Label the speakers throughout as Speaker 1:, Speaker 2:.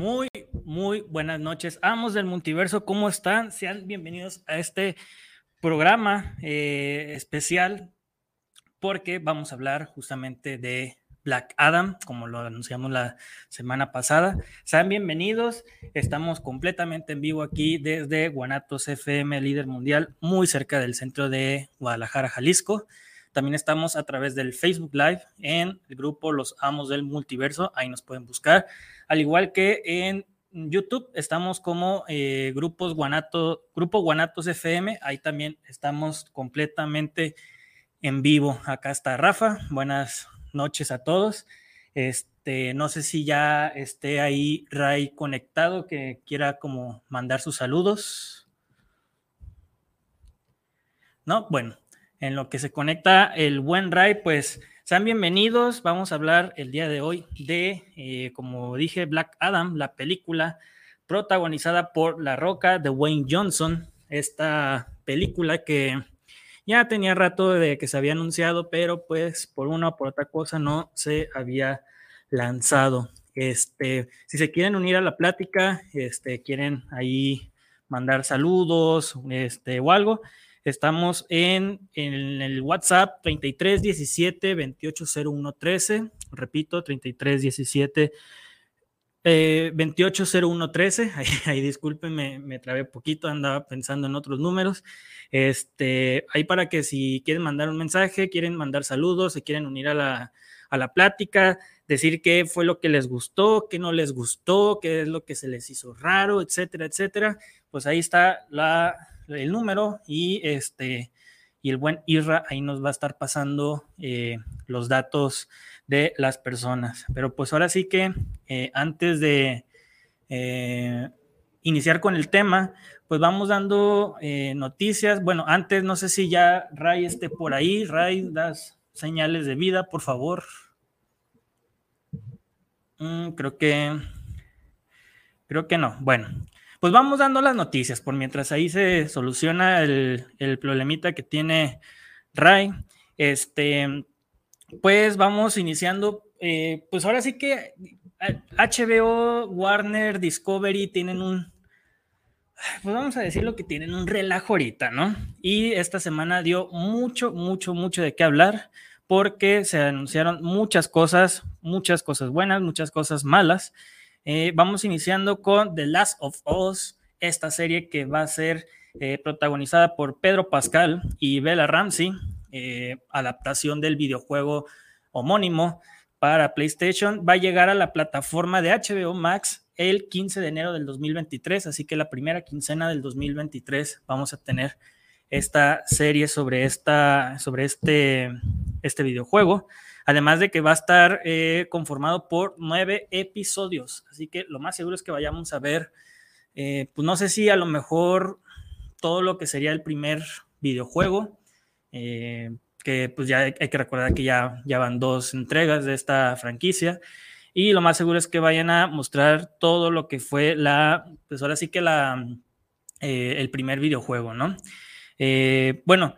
Speaker 1: Muy, muy buenas noches, amos del multiverso, ¿cómo están? Sean bienvenidos a este programa eh, especial porque vamos a hablar justamente de Black Adam, como lo anunciamos la semana pasada. Sean bienvenidos, estamos completamente en vivo aquí desde Guanatos FM, líder mundial, muy cerca del centro de Guadalajara, Jalisco. También estamos a través del Facebook Live en el grupo Los Amos del Multiverso, ahí nos pueden buscar, al igual que en YouTube estamos como eh, grupos Guanato, Grupo Guanatos FM, ahí también estamos completamente en vivo. Acá está Rafa, buenas noches a todos. Este, no sé si ya esté ahí Ray conectado, que quiera como mandar sus saludos. No, bueno, en lo que se conecta el buen Ray, pues sean bienvenidos. Vamos a hablar el día de hoy de, eh, como dije, Black Adam, la película protagonizada por La Roca de Wayne Johnson. Esta película que ya tenía rato de que se había anunciado, pero pues por una o por otra cosa no se había lanzado. Este, si se quieren unir a la plática, este, quieren ahí mandar saludos, este, o algo, Estamos en, el WhatsApp 3317 280113. Repito, 3317 eh, 280113. Ahí, ahí disculpen, me, me trabé poquito, andaba pensando en otros números. Este, ahí para que si quieren mandar un mensaje, quieren mandar saludos, se quieren unir a la, a la plática, decir qué fue lo que les gustó, qué no les gustó, qué es lo que se les hizo raro, etcétera, etcétera. Pues ahí está la, el número y este y el buen Irra ahí nos va a estar pasando eh, los datos de las personas. Pero pues ahora sí que eh, antes de eh, iniciar con el tema, pues vamos dando noticias. Bueno, antes no sé si ya Ray esté por ahí. Ray, das señales de vida, por favor. Mm, creo que creo que no. Bueno, pues vamos dando las noticias, por mientras ahí se soluciona el, problemita que tiene Ray. Este, pues vamos iniciando. Eh, pues ahora sí que HBO, Warner, Discovery tienen un, pues vamos a decir lo que tienen un relajo ahorita, ¿no? Y esta semana dio mucho, mucho, mucho de qué hablar porque se anunciaron muchas cosas, muchas cosas buenas, muchas cosas malas. Eh, vamos iniciando con The Last of Us, esta serie que va a ser eh, protagonizada por Pedro Pascal y Bella Ramsey, eh, adaptación del videojuego homónimo para PlayStation. Va a llegar a la plataforma de HBO Max el 15 de enero del 2023, así que la primera quincena del 2023 vamos a tener esta serie sobre, esta, sobre este, este videojuego. Además de que va a estar eh, conformado por nueve episodios. Así que lo más seguro es que vayamos a ver, eh, pues no sé si a lo mejor todo lo que sería el primer videojuego. Eh, que pues ya hay, que recordar que ya, ya van dos entregas de esta franquicia. Y lo más seguro es que vayan a mostrar todo lo que fue la, pues ahora sí que la, el primer videojuego, ¿no? bueno,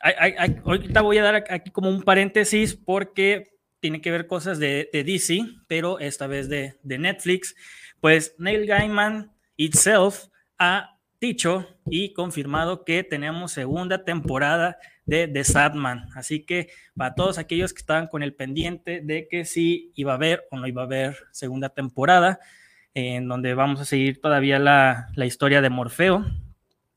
Speaker 1: ahorita voy a dar aquí como un paréntesis porque tiene que ver cosas de, DC, pero esta vez de, Netflix. Pues Neil Gaiman itself ha dicho y confirmado que tenemos segunda temporada de The Sadman. Así que para todos aquellos que estaban con el pendiente de que si iba a haber o no iba a haber segunda temporada, en donde vamos a seguir todavía la, historia de Morfeo,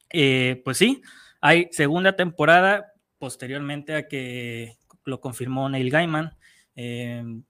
Speaker 1: eh, pues sí, hay segunda temporada, posteriormente a que lo confirmó Neil Gaiman. Em,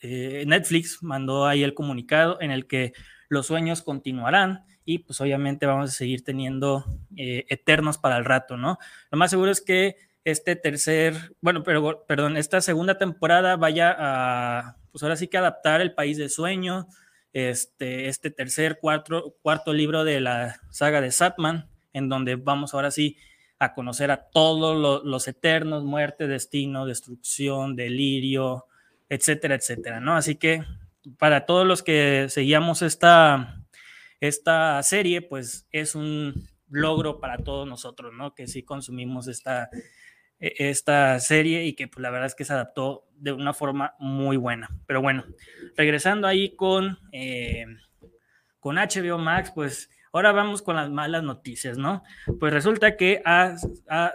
Speaker 1: eh, Netflix mandó ahí el comunicado en el que los sueños continuarán y pues obviamente vamos a seguir teniendo eh, eternos para el rato, ¿no? Lo más seguro es que este tercer, bueno, pero, perdón, esta segunda temporada vaya a, pues ahora sí que adaptar el país de sueño, este, este tercer, cuarto, cuarto libro de la saga de Satman, en donde vamos ahora sí a conocer a todos los eternos, muerte, destino, destrucción, delirio, etcétera, etcétera, ¿no? Así que para todos los que seguíamos esta, esta serie, pues es un logro para todos nosotros, ¿no? Que sí consumimos esta, e, esta serie y que pues, la verdad es que se adaptó de una forma muy buena. Pero bueno, regresando ahí con, eh, con HBO Max, pues ahora vamos con las malas noticias, ¿no? Pues resulta que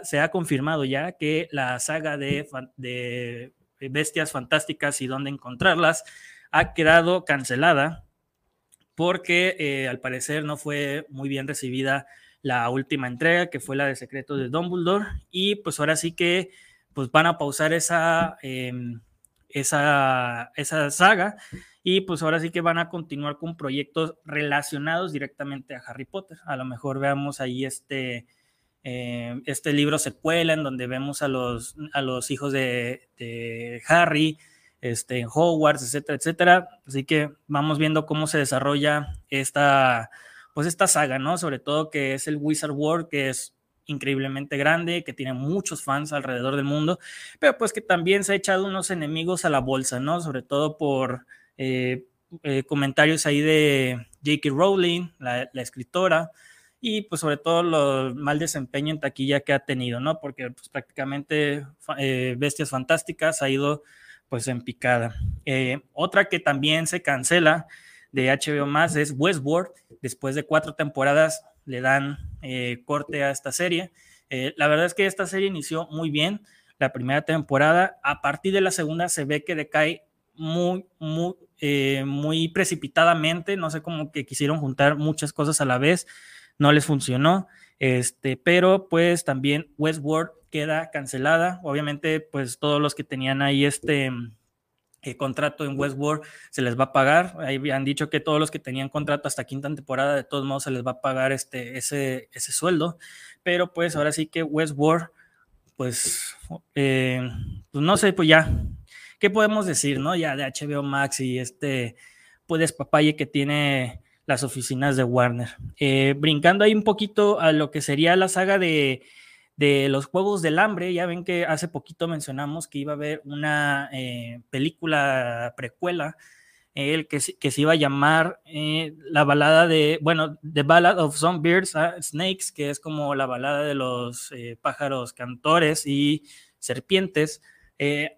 Speaker 1: se ha confirmado ya que la saga de, bestias fantásticas y dónde encontrarlas ha quedado cancelada porque eh, al parecer no fue muy bien recibida la última entrega, que fue la de Secretos de Dumbledore, y pues ahora sí que pues van a pausar esa, em, esa, esa saga y pues ahora sí que van a continuar con proyectos relacionados directamente a Harry Potter. A lo mejor veamos ahí este, eh, este libro secuela en donde vemos a los, a los hijos de, de Harry, este, en Hogwarts, etcétera, etcétera. Así que vamos viendo cómo se desarrolla esta, pues esta saga, ¿no? Sobre todo que es el Wizard World, que es increíblemente grande, que tiene muchos fans alrededor del mundo, pero pues que también se ha echado unos enemigos a la bolsa, ¿no? Sobre todo por eh, eh, comentarios ahí de J.K. Rowling, la, escritora, y pues sobre todo el mal desempeño en taquilla que ha tenido, ¿no? Porque pues, prácticamente eh, Bestias Fantásticas ha ido pues en picada. Otra que también se cancela de HBO más es Westworld. Después de cuatro temporadas le dan corte a esta serie. La verdad es que esta serie inició muy bien la primera temporada. A partir de la segunda se ve que decae muy, muy, muy precipitadamente. No sé cómo que quisieron juntar muchas cosas a la vez. No les funcionó. Este, pero pues también Westworld queda cancelada. Obviamente, pues todos los que tenían ahí este eh, contrato en Westworld se les va a pagar. Ahí han dicho que todos los que tenían contrato hasta quinta temporada, de todos modos se les va a pagar este, ese, ese sueldo. Pero pues ahora sí que Westworld, pues, eh, pues no sé, pues ya, ¿qué podemos decir, no? Ya de HBO Max y este, pues papaye que tiene las oficinas de Warner. Eh, brincando ahí un poquito a lo que sería la saga de de los Juegos del Hambre. Ya ven que hace poquito mencionamos que iba a haber una eh, película precuela, el que, se iba a llamar eh, la balada de, bueno, The Ballad of Some Birds Snakes, que es como la balada de los eh, pájaros cantores y serpientes.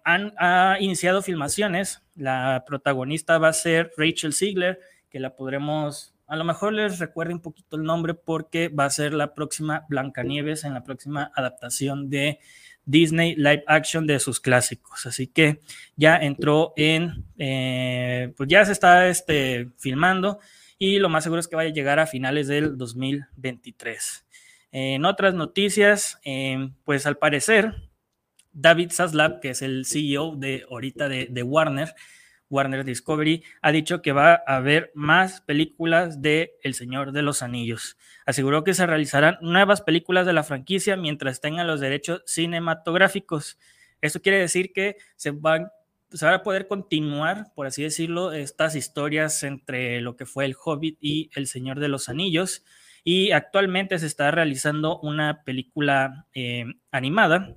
Speaker 1: Han ha iniciado filmaciones. La protagonista va a ser Rachel Ziegler, que la podremos a lo mejor les recuerde un poquito el nombre porque va a ser la próxima Blancanieves en la próxima adaptación de Disney Live Action de sus clásicos. Así que ya entró en, eh, pues ya se está este, filmando y lo más seguro es que vaya a llegar a finales del 2023. En otras noticias, eh, pues al parecer, David Zaslav, que es el CEO de ahorita de Warner, Warner Discovery ha dicho que va a haber más películas de El Señor de los Anillos. Aseguró que se realizarán nuevas películas de la franquicia mientras tengan los derechos cinematográficos. Eso quiere decir que se van a poder continuar, por así decirlo, estas historias entre lo que fue el Hobbit y el Señor de los Anillos. Y actualmente se está realizando una película eh, animada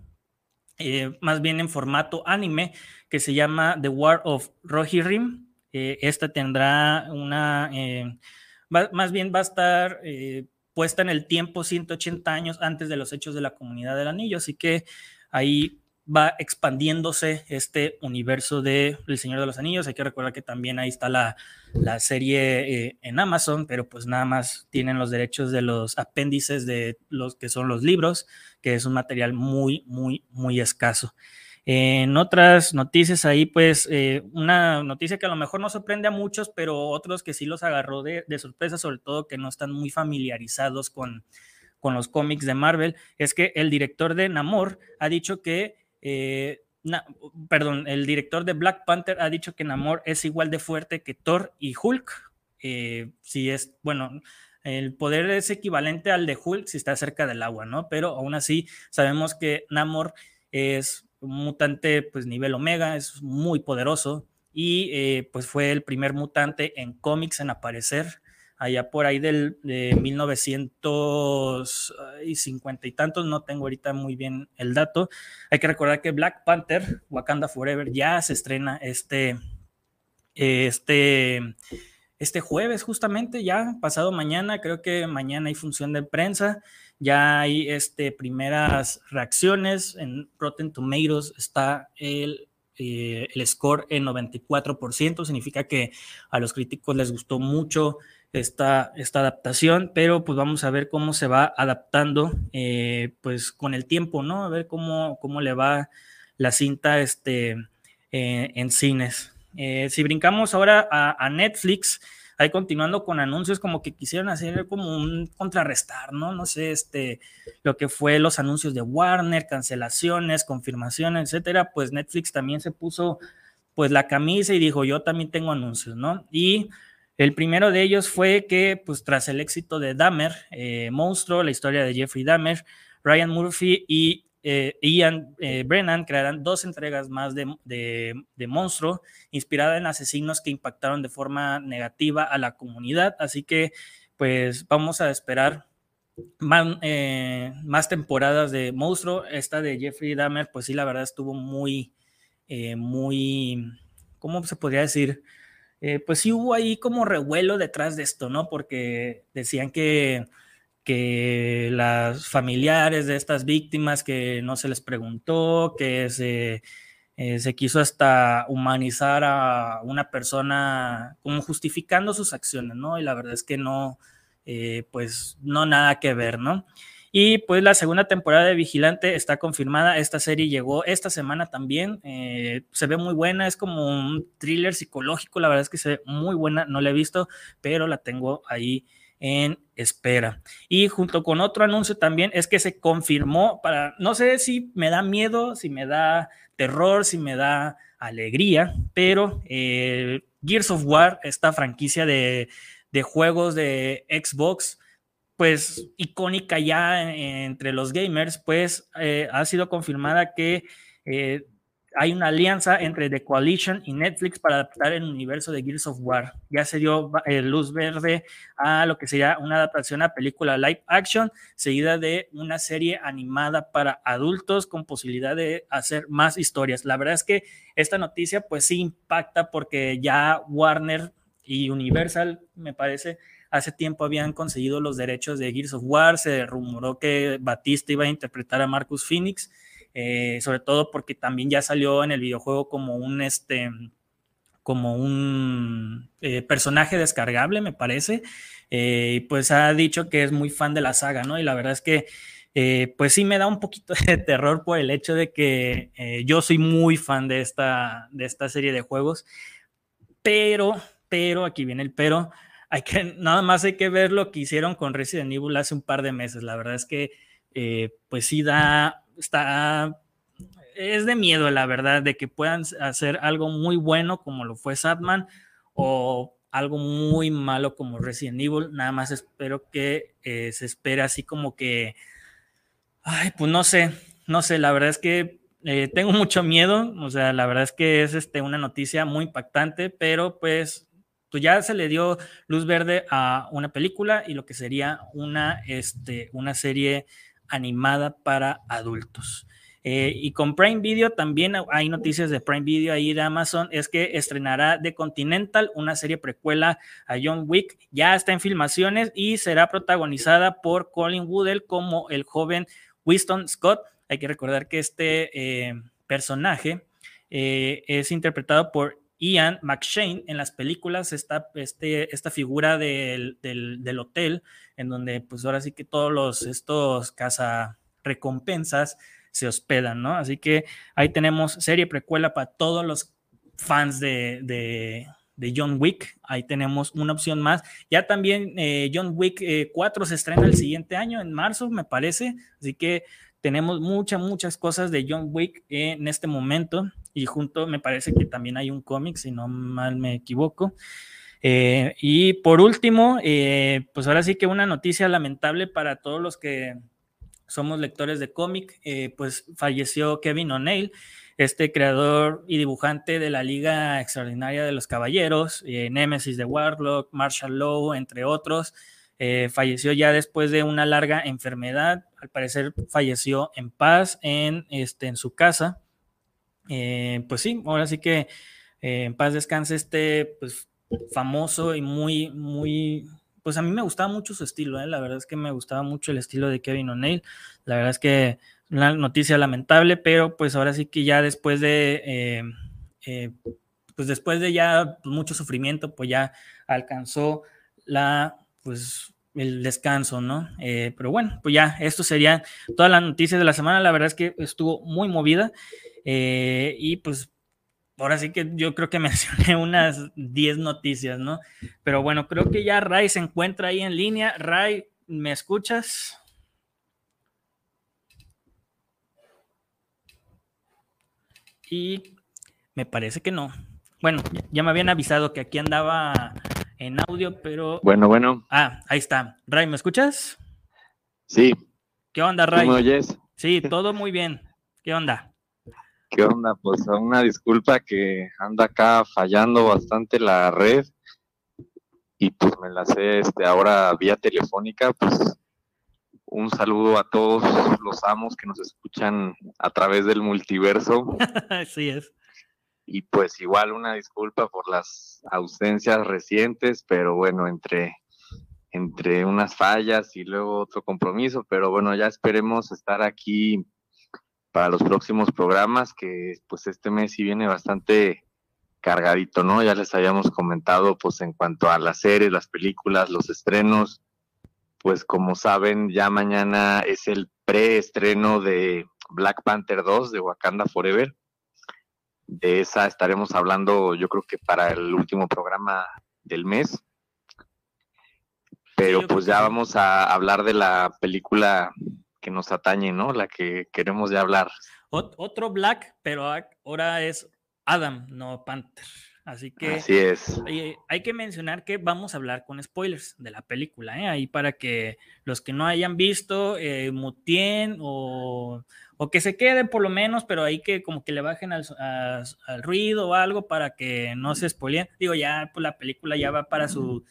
Speaker 1: eh, más bien en formato anime, que se llama The War of Rohirrim. Eh, esta tendrá una, eh, más bien va a estar puesta en el tiempo 180 años antes de los hechos de la comunidad del anillo, así que ahí va expandiéndose este universo de El Señor de los Anillos. Hay que recordar que también ahí está la, serie eh, en Amazon, pero pues nada más tienen los derechos de los apéndices de los que son los libros, que es un material muy, muy, muy escaso. En otras noticias ahí, pues eh, una noticia que a lo mejor no sorprende a muchos, pero otros que sí los agarró de, sorpresa, sobre todo que no están muy familiarizados con, con los cómics de Marvel, es que el director de Namor ha dicho que eh, perdón, el director de Black Panther ha dicho que Namor es igual de fuerte que Thor y Hulk. Eh, si es, bueno, el poder es equivalente al de Hulk si está cerca del agua, ¿no? Pero aún así sabemos que Namor es un mutante, pues nivel omega, es muy poderoso y eh, pues fue el primer mutante en cómics en aparecer allá por ahí del de 1950 y tantos, no tengo ahorita muy bien el dato. Hay que recordar que Black Panther, Wakanda Forever, ya se estrena este, este, este jueves justamente, ya pasado mañana, creo que mañana hay función de prensa, ya hay este, primeras reacciones, en Rotten Tomatoes está el eh, el score en 94%, significa que a los críticos les gustó mucho esta, esta adaptación, pero pues vamos a ver cómo se va adaptando eh, pues con el tiempo, ¿no? A ver cómo, cómo le va la cinta este, eh, en cines. Eh, si brincamos ahora a, Netflix, ahí continuando con anuncios como que quisieron hacer como un contrarrestar, ¿no? No sé, este, lo que fue los anuncios de Warner, cancelaciones, confirmaciones, etcétera, pues Netflix también se puso pues la camisa y dijo, yo también tengo anuncios, ¿no? Y el primero de ellos fue que, pues tras el éxito de Dahmer, eh, Monstruo, la historia de Jeffrey Dahmer, Ryan Murphy y eh, Ian eh, Brennan crearán dos entregas más de, de, Monstruo, inspirada en asesinos que impactaron de forma negativa a la comunidad. Así que, pues vamos a esperar más, más temporadas de Monstruo. Esta de Jeffrey Dahmer, pues sí, la verdad estuvo muy, muy, ¿cómo se podría decir? Eh, pues sí hubo ahí como revuelo detrás de esto, ¿no? Porque decían que, que las familiares de estas víctimas que no se les preguntó, que se, eh, se quiso hasta humanizar a una persona como justificando sus acciones, ¿no? Y la verdad es que no, eh, pues no nada que ver, ¿no? Y pues la segunda temporada de Vigilante está confirmada. Esta serie llegó esta semana también. Eh, se ve muy buena, es como un thriller psicológico. La verdad es que se ve muy buena. No la he visto, pero la tengo ahí en espera. Y junto con otro anuncio también es que se confirmó para, no sé si me da miedo, si me da terror, si me da alegría, pero eh, Gears of War, esta franquicia de, de juegos de Xbox, pues icónica ya entre los gamers, pues eh, ha sido confirmada que eh, hay una alianza entre The Coalition y Netflix para adaptar el universo de Gears of War. Ya se dio eh, luz verde a lo que sería una adaptación a película live action, seguida de una serie animada para adultos con posibilidad de hacer más historias. La verdad es que esta noticia pues sí impacta porque ya Warner y Universal, me parece, hace tiempo habían conseguido los derechos de Gears of War, se rumoró que Batista iba a interpretar a Marcus Phoenix, eh, sobre todo porque también ya salió en el videojuego como un, este, como un eh, personaje descargable, me parece, eh, pues ha dicho que es muy fan de la saga, ¿no? Y la verdad es que pues sí me da un poquito de terror por el hecho de que yo soy muy fan de esta, de esta serie de juegos, pero, pero, aquí viene el pero, hay que, nada más hay que ver lo que hicieron con Resident Evil hace un par de meses. La verdad es que, eh, pues sí da, está, es de miedo, la verdad, de que puedan hacer algo muy bueno como lo fue Sadman o algo muy malo como Resident Evil. Nada más espero que eh, se espere así como que, ay, pues no sé, no sé, la verdad es que eh, tengo mucho miedo, o sea, la verdad es que es este, una noticia muy impactante, pero pues ya se le dio luz verde a una película y lo que sería una, este, una serie animada para adultos. Eh, y con Prime Video también hay noticias de Prime Video ahí de Amazon, es que estrenará The Continental, una serie precuela a John Wick, ya está en filmaciones y será protagonizada por Colin Woodell como el joven Winston Scott. Hay que recordar que este eh, personaje eh, es interpretado por Ian McShane en las películas está este, esta figura del, hotel, en donde pues ahora sí que todos los, estos casa recompensas se hospedan, ¿no? Así que ahí tenemos serie precuela para todos los fans de, John Wick. Ahí tenemos una opción más. Ya también eh, John Wick 4 eh, se estrena el siguiente año, en marzo, me parece. Así que tenemos muchas, muchas cosas de John Wick en este momento y junto me parece que también hay un cómic, si no mal me equivoco. Eh, y por último, eh, pues ahora sí que una noticia lamentable para todos los que somos lectores de cómic, eh, pues falleció Kevin O'Neill, este creador y dibujante de la Liga Extraordinaria de los Caballeros, Nemesis de Warlock, Marshall Law, entre otros. falleció ya después de una larga enfermedad, al parecer falleció en paz en, este, en su casa. Eh, pues sí, ahora sí que eh, en paz descanse este pues, famoso y muy, muy, pues a mí me gustaba mucho su estilo, ¿eh? la verdad es que me gustaba mucho el estilo de Kevin O'Neill, la verdad es que una noticia lamentable, pero pues ahora sí que ya después de, pues después de ya mucho sufrimiento, pues ya alcanzó la, pues, el descanso, ¿no? Eh, pero bueno, pues ya, esto sería todas las noticias de la semana. La verdad es que estuvo muy movida eh, y pues ahora sí que yo creo que mencioné unas 10 noticias, ¿no? Pero bueno, creo que ya Ray se encuentra ahí en línea. Ray, ¿me escuchas? Y me parece que no. Bueno, ya me habían avisado que aquí andaba en audio, pero.
Speaker 2: Bueno, bueno.
Speaker 1: Ah, ahí está. Ray, ¿me escuchas?
Speaker 2: Sí.
Speaker 1: ¿Qué onda, Ray?
Speaker 2: ¿Me oyes?
Speaker 1: Sí, todo muy bien. ¿Qué onda?
Speaker 2: ¿Qué onda? Pues una disculpa que anda acá fallando bastante la red y pues me la sé este, ahora vía telefónica, pues un saludo a todos los amos que nos escuchan a través del multiverso.
Speaker 1: Así es
Speaker 2: y pues igual una disculpa por las ausencias recientes, pero bueno, entre, entre unas fallas y luego otro compromiso, pero bueno, ya esperemos estar aquí para los próximos programas, que pues este mes sí viene bastante cargadito, ¿no? Ya les habíamos comentado pues en cuanto a las series, las películas, los estrenos, pues como saben, ya mañana es el preestreno de Black Panther 2 de Wakanda Forever de esa estaremos hablando, yo creo que para el último programa del mes. Pero pues ya vamos a hablar de la película que nos atañe, ¿no? La que queremos ya hablar.
Speaker 1: otro Black, pero ahora es Adam, no Panther. Así que
Speaker 2: Así es.
Speaker 1: hay que mencionar que vamos a hablar con spoilers de la película, ¿eh? ahí para que los que no hayan visto eh, mutien o, o, que se queden por lo menos, pero ahí que como que le bajen al, ruido o algo para que no se spoileen. Digo, ya pues la película ya va para su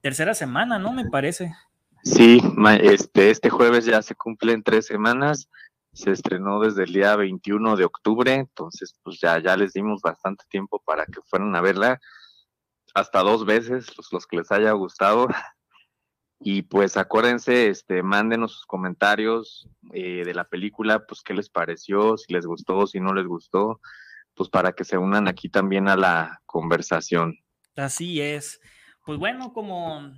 Speaker 1: tercera semana, ¿no? Me parece.
Speaker 2: Sí, este, este jueves ya se cumplen tres semanas se estrenó desde el día 21 de octubre, entonces pues ya, ya les dimos bastante tiempo para que fueran a verla, hasta dos veces, los, los que les haya gustado. Y pues acuérdense, este, mándenos sus comentarios eh, de la película, pues qué les pareció, si les gustó, si no les gustó, pues para que se unan aquí también a la conversación.
Speaker 1: Así es. Pues bueno, como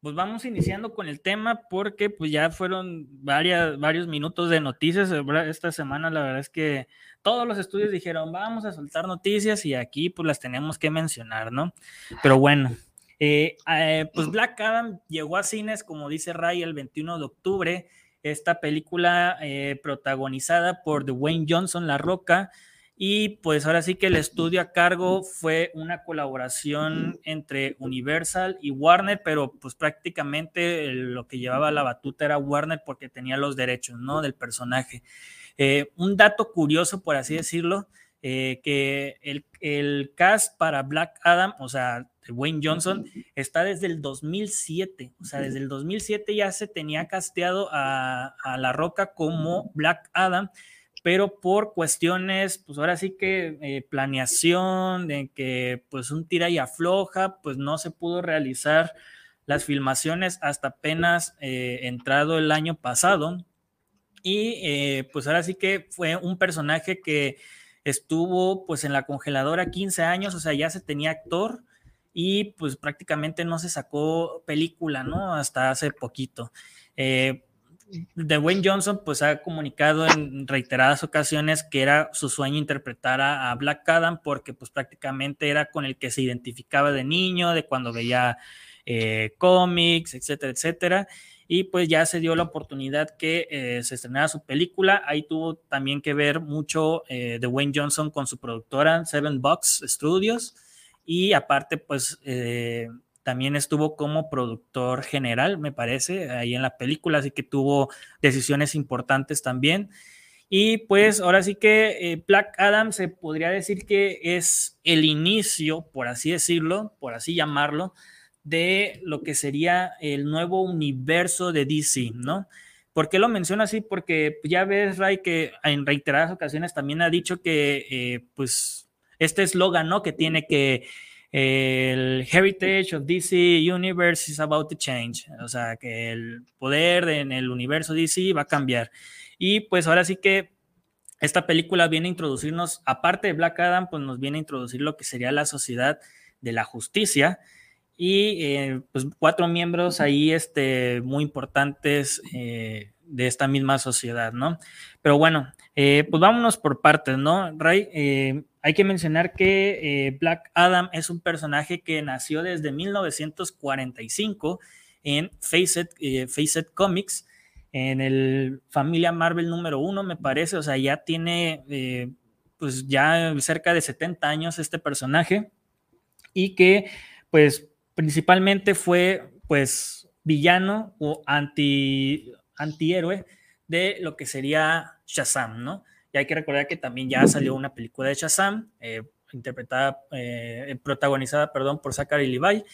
Speaker 1: pues vamos iniciando con el tema porque pues ya fueron varias, varios minutos de noticias esta semana. La verdad es que todos los estudios dijeron, vamos a soltar noticias y aquí pues las tenemos que mencionar, ¿no? Pero bueno, eh, eh, pues Black Adam llegó a cines, como dice Ray, el 21 de octubre. Esta película eh, protagonizada por Dwayne Johnson, La Roca, y pues ahora sí que el estudio a cargo fue una colaboración entre Universal y Warner, pero pues prácticamente lo que llevaba la batuta era Warner porque tenía los derechos, ¿no? Del personaje. Eh, un dato curioso, por así decirlo, eh, que el, cast para Black Adam, o sea, Wayne Johnson, está desde el 2007. O sea, desde el 2007 ya se tenía casteado a, a La Roca como Black Adam pero por cuestiones, pues ahora sí que eh, planeación, de que pues un tira y afloja, pues no se pudo realizar las filmaciones hasta apenas eh, entrado el año pasado. Y eh, pues ahora sí que fue un personaje que estuvo pues en la congeladora 15 años, o sea, ya se tenía actor y pues prácticamente no se sacó película, ¿no? Hasta hace poquito. Dwayne Johnson pues ha comunicado en reiteradas ocasiones que era su sueño interpretar a, Black Adam porque pues prácticamente era con el que se identificaba de niño, de cuando veía eh, cómics, etcétera, etcétera. Y pues ya se dio la oportunidad que eh, se estrenara su película. Ahí tuvo también que ver mucho eh, Dwayne Johnson con su productora Seven Box Studios. Y aparte pues también estuvo como productor general, me parece, ahí en la película, así que tuvo decisiones importantes también. Y pues ahora sí que eh, Black Adam se podría decir que es el inicio, por así decirlo, por así llamarlo, de lo que sería el nuevo universo de DC, ¿no? ¿Por qué lo menciono así? Porque ya ves, Ray, que en reiteradas ocasiones también ha dicho que, eh, pues, este eslogan, ¿no? Que tiene que el heritage of DC Universe is about to change, o sea, que el poder en el universo DC va a cambiar. Y pues ahora sí que esta película viene a introducirnos, aparte de Black Adam, pues nos viene a introducir lo que sería la sociedad de la justicia. y eh, pues cuatro miembros ahí este, muy importantes eh, de esta misma sociedad, ¿no? Pero bueno, eh, pues vámonos por partes, ¿no? Ray, hay que mencionar que Black Adam es un personaje que nació desde 1945 en Faceit, Faceit Comics, en el familia Marvel número uno, me parece, o sea, ya tiene pues ya cerca de 70 años este personaje y que pues principalmente fue pues villano o anti, antihéroe de lo que sería Shazam, ¿no? Y hay que recordar que también ya salió una película de Shazam, eh, interpretada, eh, protagonizada, perdón, por Zachary Levi,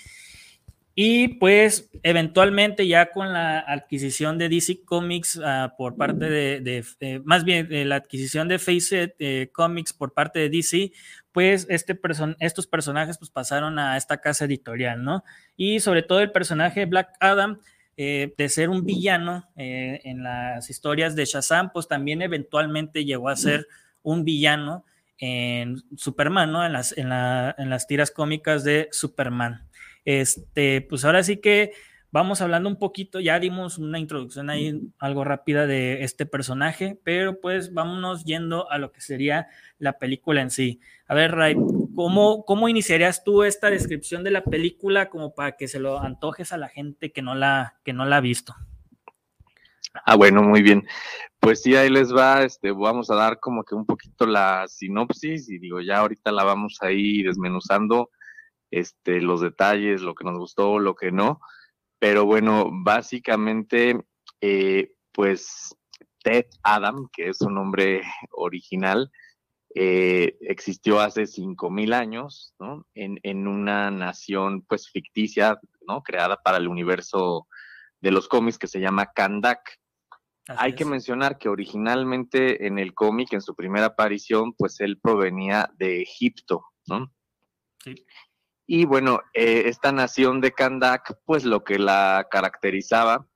Speaker 1: y pues eventualmente ya con la adquisición de DC Comics ah, por parte de, eh, más bien la adquisición de Faceit eh, Comics por parte de DC, pues este estos personajes pues pasaron a esta casa editorial, ¿no? Y sobre todo el personaje Black Adam, eh, de ser un villano en las historias de Shazam, pues también eventualmente llegó a ser un villano en Superman, ¿no? En las, en las tiras cómicas de Superman. Este, pues ahora sí que vamos hablando un poquito, ya dimos una introducción ahí algo rápida de este personaje, pero pues vámonos yendo a lo que sería la película en sí. A ver, Ray, ¿cómo, cómo iniciarías tú esta descripción de la película como para que se lo antojes a la gente que no la, que no la ha visto?
Speaker 2: Ah, bueno, muy bien. Pues sí, ahí les va, este, vamos a dar como que un poquito la sinopsis y digo, ya ahorita la vamos a ir desmenuzando este, los detalles, lo que nos gustó, lo que no. Pero bueno, básicamente, eh, pues Ted Adam, que es su nombre original, eh, existió hace 5.000 años, ¿no? En, en, una nación, pues, ficticia, ¿no? Creada para el universo de los cómics que se llama Kandak. Hay que mencionar que originalmente en el cómic, en su primera aparición, pues él provenía de Egipto, ¿no? Sí. Y bueno, eh, esta nación de Kandak, pues lo que la caracterizaba,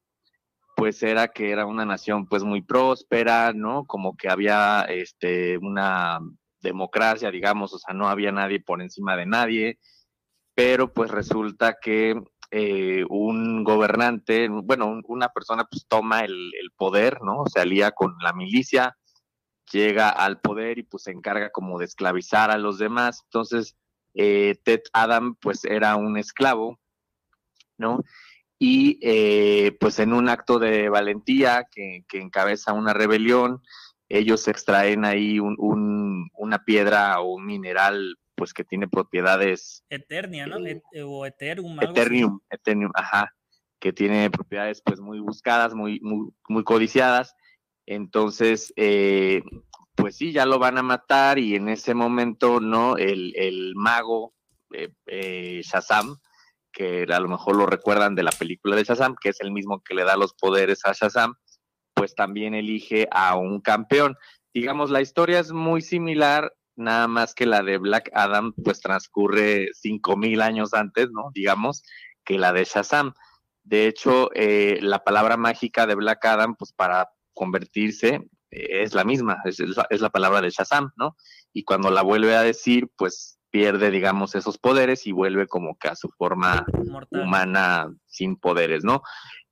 Speaker 2: pues era que era una nación pues muy próspera, ¿no? Como que había este, una democracia, digamos, o sea, no había nadie por encima de nadie, pero pues resulta que eh, un gobernante, bueno, una persona pues toma el, poder, ¿no? Se alía con la milicia, llega al poder y pues se encarga como de esclavizar a los demás. Entonces, eh, Ted Adam pues era un esclavo, ¿no? Y eh, pues en un acto de valentía que, encabeza una rebelión, ellos extraen ahí una piedra o un mineral pues que tiene propiedades...
Speaker 1: Eternia, ¿no? o
Speaker 2: Ethereum. Eternium, Eternium, ajá, que tiene propiedades pues muy buscadas, muy, muy, muy codiciadas. Entonces, eh, pues sí, ya lo van a matar y en ese momento, ¿no? El, mago eh, eh, Shazam, que a lo mejor lo recuerdan de la película de Shazam, que es el mismo que le da los poderes a Shazam, pues también elige a un campeón. Digamos, la historia es muy similar, nada más que la de Black Adam, pues transcurre cinco mil años antes, ¿no? Digamos, que la de Shazam. De hecho, eh, la palabra mágica de Black Adam, pues para convertirse, es la misma, es, la palabra de Shazam, ¿no? Y cuando la vuelve a decir, pues pierde, digamos, esos poderes y vuelve como que a su forma humana sin poderes, ¿no?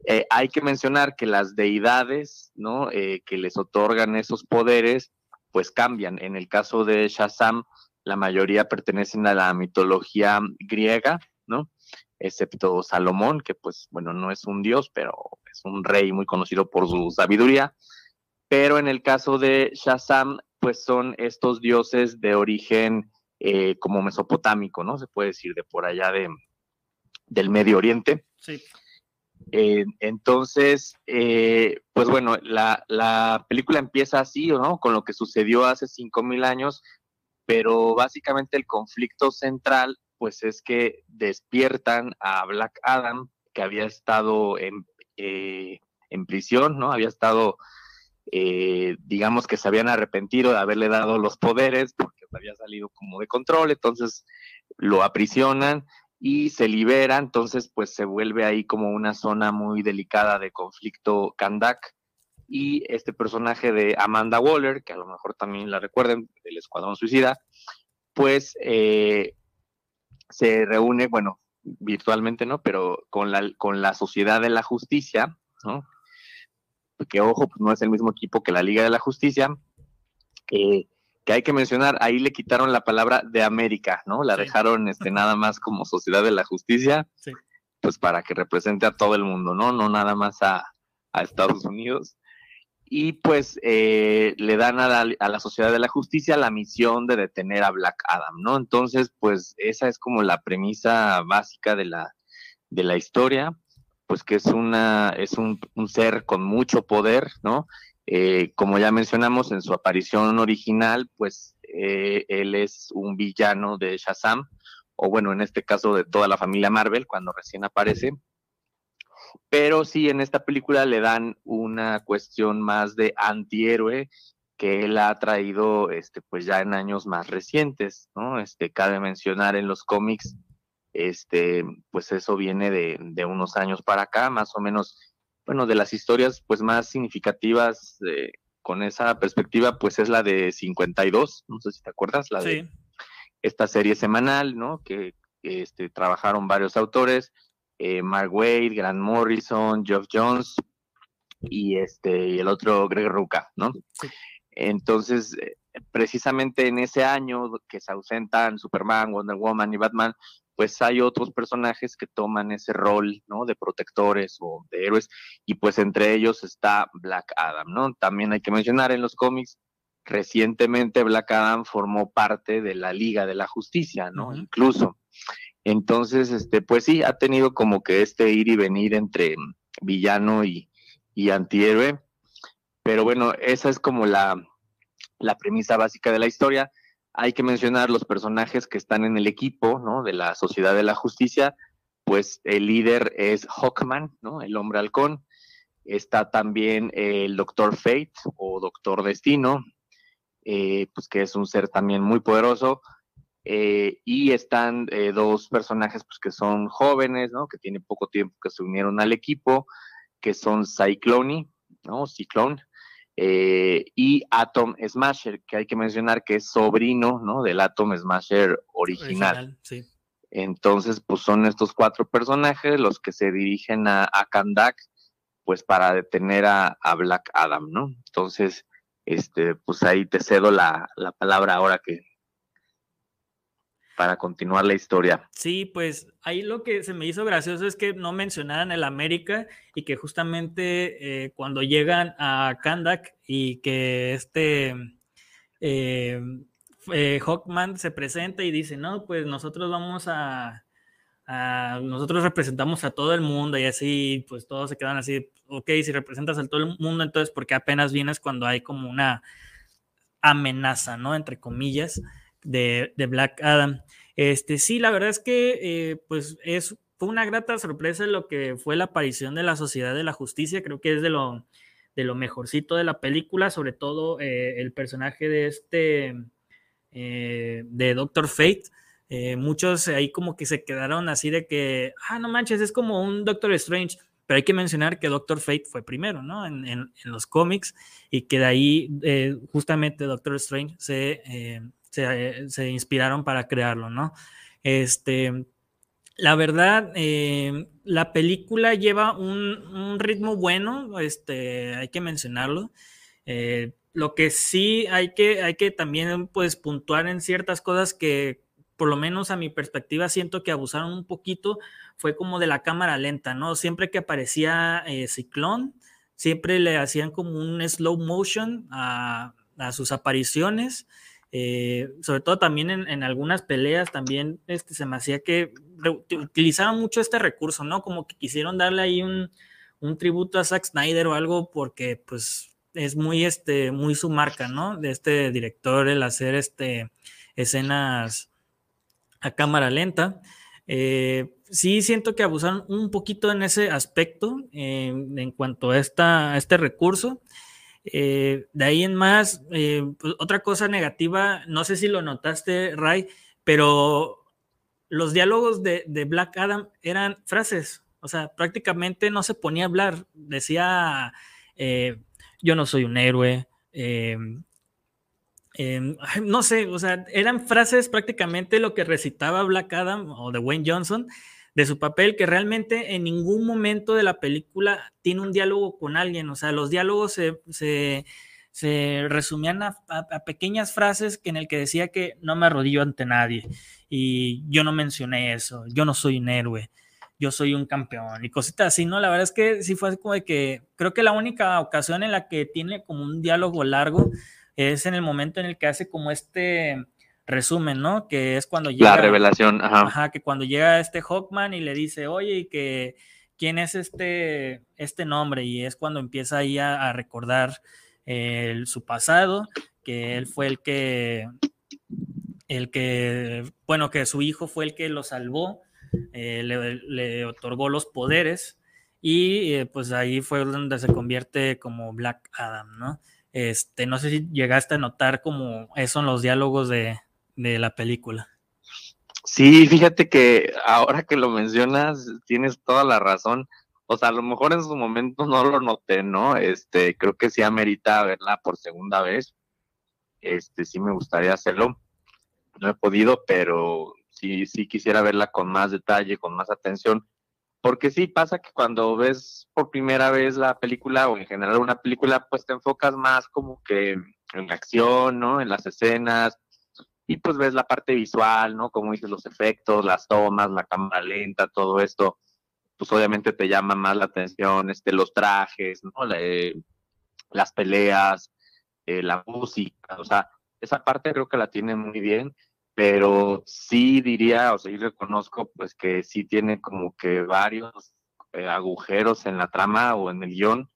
Speaker 2: Eh, hay que mencionar que las deidades, ¿no? Eh, que les otorgan esos poderes, pues cambian. En el caso de Shazam, la mayoría pertenecen a la mitología griega, ¿no? Excepto Salomón, que pues, bueno, no es un dios, pero es un rey muy conocido por su sabiduría pero en el caso de Shazam, pues son estos dioses de origen eh, como mesopotámico, ¿no? Se puede decir de por allá de, del Medio Oriente. Sí. Eh, entonces, eh, pues bueno, la, la, película empieza así, ¿no? Con lo que sucedió hace 5.000 años, pero básicamente el conflicto central, pues es que despiertan a Black Adam, que había estado en, en prisión, ¿no? Había estado digamos que se habían arrepentido de haberle dado los poderes porque había salido como de control, entonces lo aprisionan y se libera, entonces pues se vuelve ahí como una zona muy delicada de conflicto Kandak y este personaje de Amanda Waller, que a lo mejor también la recuerden, del Escuadrón Suicida, pues eh, se reúne, bueno, virtualmente, ¿no? Pero con la, con la Sociedad de la Justicia, ¿no? Que ojo, pues no es el mismo equipo que la Liga de la Justicia, que hay que mencionar, ahí le quitaron la palabra de América, ¿no? La dejaron este, nada más como Sociedad de la Justicia, pues para que represente a todo el mundo, ¿no? No nada más a, a Estados Unidos y pues eh, le dan a la, a la, Sociedad de la Justicia la misión de detener a Black Adam, ¿no? Entonces, pues esa es como la premisa básica de la, de la historia, pues que es, una, es un, ser con mucho poder, ¿no? Eh, como ya mencionamos en su aparición original, pues eh, él es un villano de Shazam, o bueno, en este caso de toda la familia Marvel, cuando recién aparece pero sí en esta película le dan una cuestión más de antihéroe que él ha traído este pues ya en años más recientes, ¿no? Este cabe mencionar en los cómics este pues eso viene de, de unos años para acá, más o menos bueno, de las historias pues más significativas eh, con esa perspectiva pues es la de 52, no sé si te acuerdas, la de esta serie semanal, ¿no? Que este, trabajaron varios autores, eh, Mark Wade, Grant Morrison, Geoff Jones y este y el otro Greg Ruca, ¿no? Entonces, eh, precisamente en ese año que se ausentan Superman, Wonder Woman y Batman, pues hay otros personajes que toman ese rol, ¿no? De protectores o de héroes, y pues entre ellos está Black Adam, ¿no? También hay que mencionar en los cómics, recientemente Black Adam formó parte de la Liga de la Justicia, ¿no? Incluso. Entonces, este, pues sí, ha tenido como que este ir y venir entre villano y, y antihéroe. Pero bueno, esa es como la, la premisa básica de la historia. Hay que mencionar los personajes que están en el equipo, ¿no? De la Sociedad de la Justicia. Pues el líder es Hawkman, ¿no? El hombre halcón. Está también el Doctor Fate o Doctor Destino, eh, pues que es un ser también muy poderoso. Eh, y están eh, dos personajes pues, que son jóvenes, ¿no? Que tienen poco tiempo que se unieron al equipo, que son Cyclone, ¿no? Cyclone, eh, y Atom Smasher, que hay que mencionar que es sobrino, ¿no? Del Atom Smasher original. sí. Entonces, pues son estos cuatro personajes los que se dirigen a, a Kandak, pues para detener a, a, Black Adam, ¿no? Entonces, este, pues ahí te cedo la, la palabra ahora que, para continuar la historia.
Speaker 1: Sí, pues ahí lo que se me hizo gracioso es que no mencionaran el América y que justamente eh, cuando llegan a Kandak y que este eh, eh, Hawkman se presenta y dice, no, pues nosotros vamos a, nosotros representamos a todo el mundo y así, pues todos se quedan así, ok, si representas a todo el mundo, entonces, ¿por qué apenas vienes cuando hay como una amenaza, ¿no? Entre comillas de, Black Adam. Este, sí, la verdad es que eh, pues es, fue una grata sorpresa lo que fue la aparición de la Sociedad de la Justicia, creo que es de lo, de lo mejorcito de la película, sobre todo eh, el personaje de este, eh, de Doctor Fate. muchos ahí como que se quedaron así de que, ah, no manches, es como un Doctor Strange, pero hay que mencionar que Doctor Fate fue primero, ¿no? En, en, los cómics y que de ahí justamente Doctor Strange se se, inspiraron para crearlo, ¿no? Este, la verdad, eh, la película lleva un, ritmo bueno, este, hay que mencionarlo. Eh, lo que sí hay que, hay que también pues puntuar en ciertas cosas que por lo menos a mi perspectiva siento que abusaron un poquito, fue como de la cámara lenta, ¿no? Siempre que aparecía eh, Ciclón, siempre le hacían como un slow motion a sus apariciones. Eh, sobre todo también en, algunas peleas, también este, se me hacía que utilizaban mucho este recurso, ¿no? Como que quisieron darle ahí un, tributo a Zack Snyder o algo porque pues es muy, este, muy su marca, ¿no? De este director, el hacer este, escenas a cámara lenta. Eh, sí siento que abusaron un poquito en ese aspecto eh, en cuanto a, esta, a este recurso. Eh, de ahí en más, eh, pues, otra cosa negativa, no sé si lo notaste, Ray, pero los diálogos de, Black Adam eran frases, o sea, prácticamente no se ponía a hablar, decía, eh, yo no soy un héroe, em, no sé, o sea, eran frases prácticamente lo que recitaba Black Adam o de Wayne Johnson de su papel, que realmente en ningún momento de la película tiene un diálogo con alguien, o sea, los diálogos se, se, resumían a, pequeñas frases en el que decía que no me arrodillo ante nadie y yo no mencioné eso, yo no soy un héroe, yo soy un campeón y cositas así, ¿no? La verdad es que sí fue como de que creo que la única ocasión en la que tiene como un diálogo largo es en el momento en el que hace como este resumen, ¿no? Que es cuando
Speaker 2: llega. La revelación, ajá.
Speaker 1: Ajá, que cuando llega este Hawkman y le dice, oye, y que quién es este, este nombre, y es cuando empieza ahí a, recordar su pasado, que él fue el que, el que, bueno, que su hijo fue el que lo salvó, eh, le, otorgó los poderes, y eh, pues ahí fue donde se convierte como Black Adam, ¿no? Este, no sé si llegaste a notar como eso en los diálogos de, de la película.
Speaker 2: Sí, fíjate que ahora que lo mencionas, tienes toda la razón. O sea, a lo mejor en su momento no lo noté, ¿no? Este, creo que sí amerita verla por segunda vez. Este, sí me gustaría hacerlo. No he podido, pero sí, sí quisiera verla con más detalle, con más atención. Porque sí pasa que cuando ves por primera vez la película o en general una película, pues te enfocas más como que en la acción, ¿no? En las escenas, y pues ves la parte visual, ¿no? Como dices, los efectos, las tomas, la cámara lenta, todo esto, pues obviamente te llama más la atención, este, los trajes, ¿no? Eh, las peleas, eh, la música, o sea, esa parte creo que la tiene muy bien, pero sí diría, o sea, yo reconozco pues que sí tiene como que varios eh, agujeros en la trama o en el guion,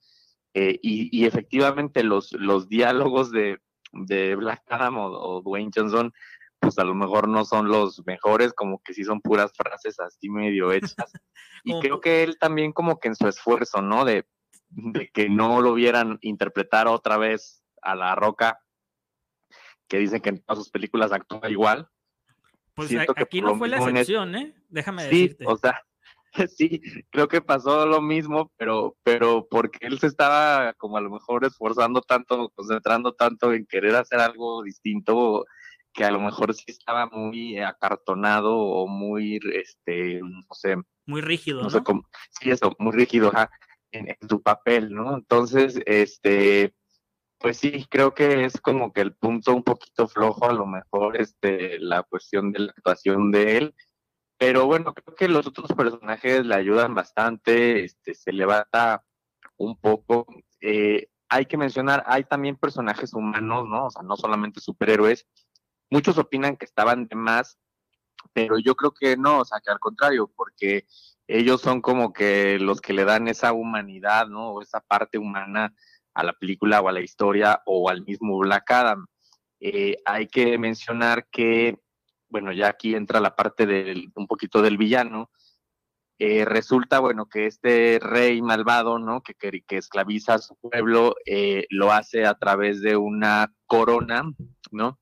Speaker 2: y, y, efectivamente los, los diálogos de, de Black Adam o, Dwayne Johnson, pues a lo mejor no son los mejores, como que sí son puras frases así medio hechas. y creo que él también como que en su esfuerzo, ¿no? De, de que no lo vieran interpretar otra vez a La Roca, que dicen que en todas sus películas actúa igual.
Speaker 1: Pues aquí no fue la excepción, ¿eh? Déjame decirte.
Speaker 2: O sea, sí, creo que pasó lo mismo, pero, pero porque él se estaba como a lo mejor esforzando tanto, concentrando tanto en querer hacer algo distinto, que a lo mejor sí estaba muy acartonado o muy, este, no sé.
Speaker 1: Muy rígido.
Speaker 2: No, sé cómo, sí, eso, muy rígido, en, en su papel, ¿no? Entonces, este, pues sí, creo que es como que el punto un poquito flojo, a lo mejor, este, la cuestión de la actuación de él pero bueno, creo que los otros personajes le ayudan bastante, este, se levanta un poco. Eh, hay que mencionar, hay también personajes humanos, ¿no? O sea, no solamente superhéroes. Muchos opinan que estaban de más, pero yo creo que no, o sea, que al contrario, porque ellos son como que los que le dan esa humanidad, ¿no? O esa parte humana a la película o a la historia o al mismo Black Adam. Eh, hay que mencionar que bueno, ya aquí entra la parte del, un poquito del villano, eh, resulta, bueno, que este rey malvado, ¿no? Que, que, esclaviza a su pueblo, eh, lo hace a través de una corona, ¿no?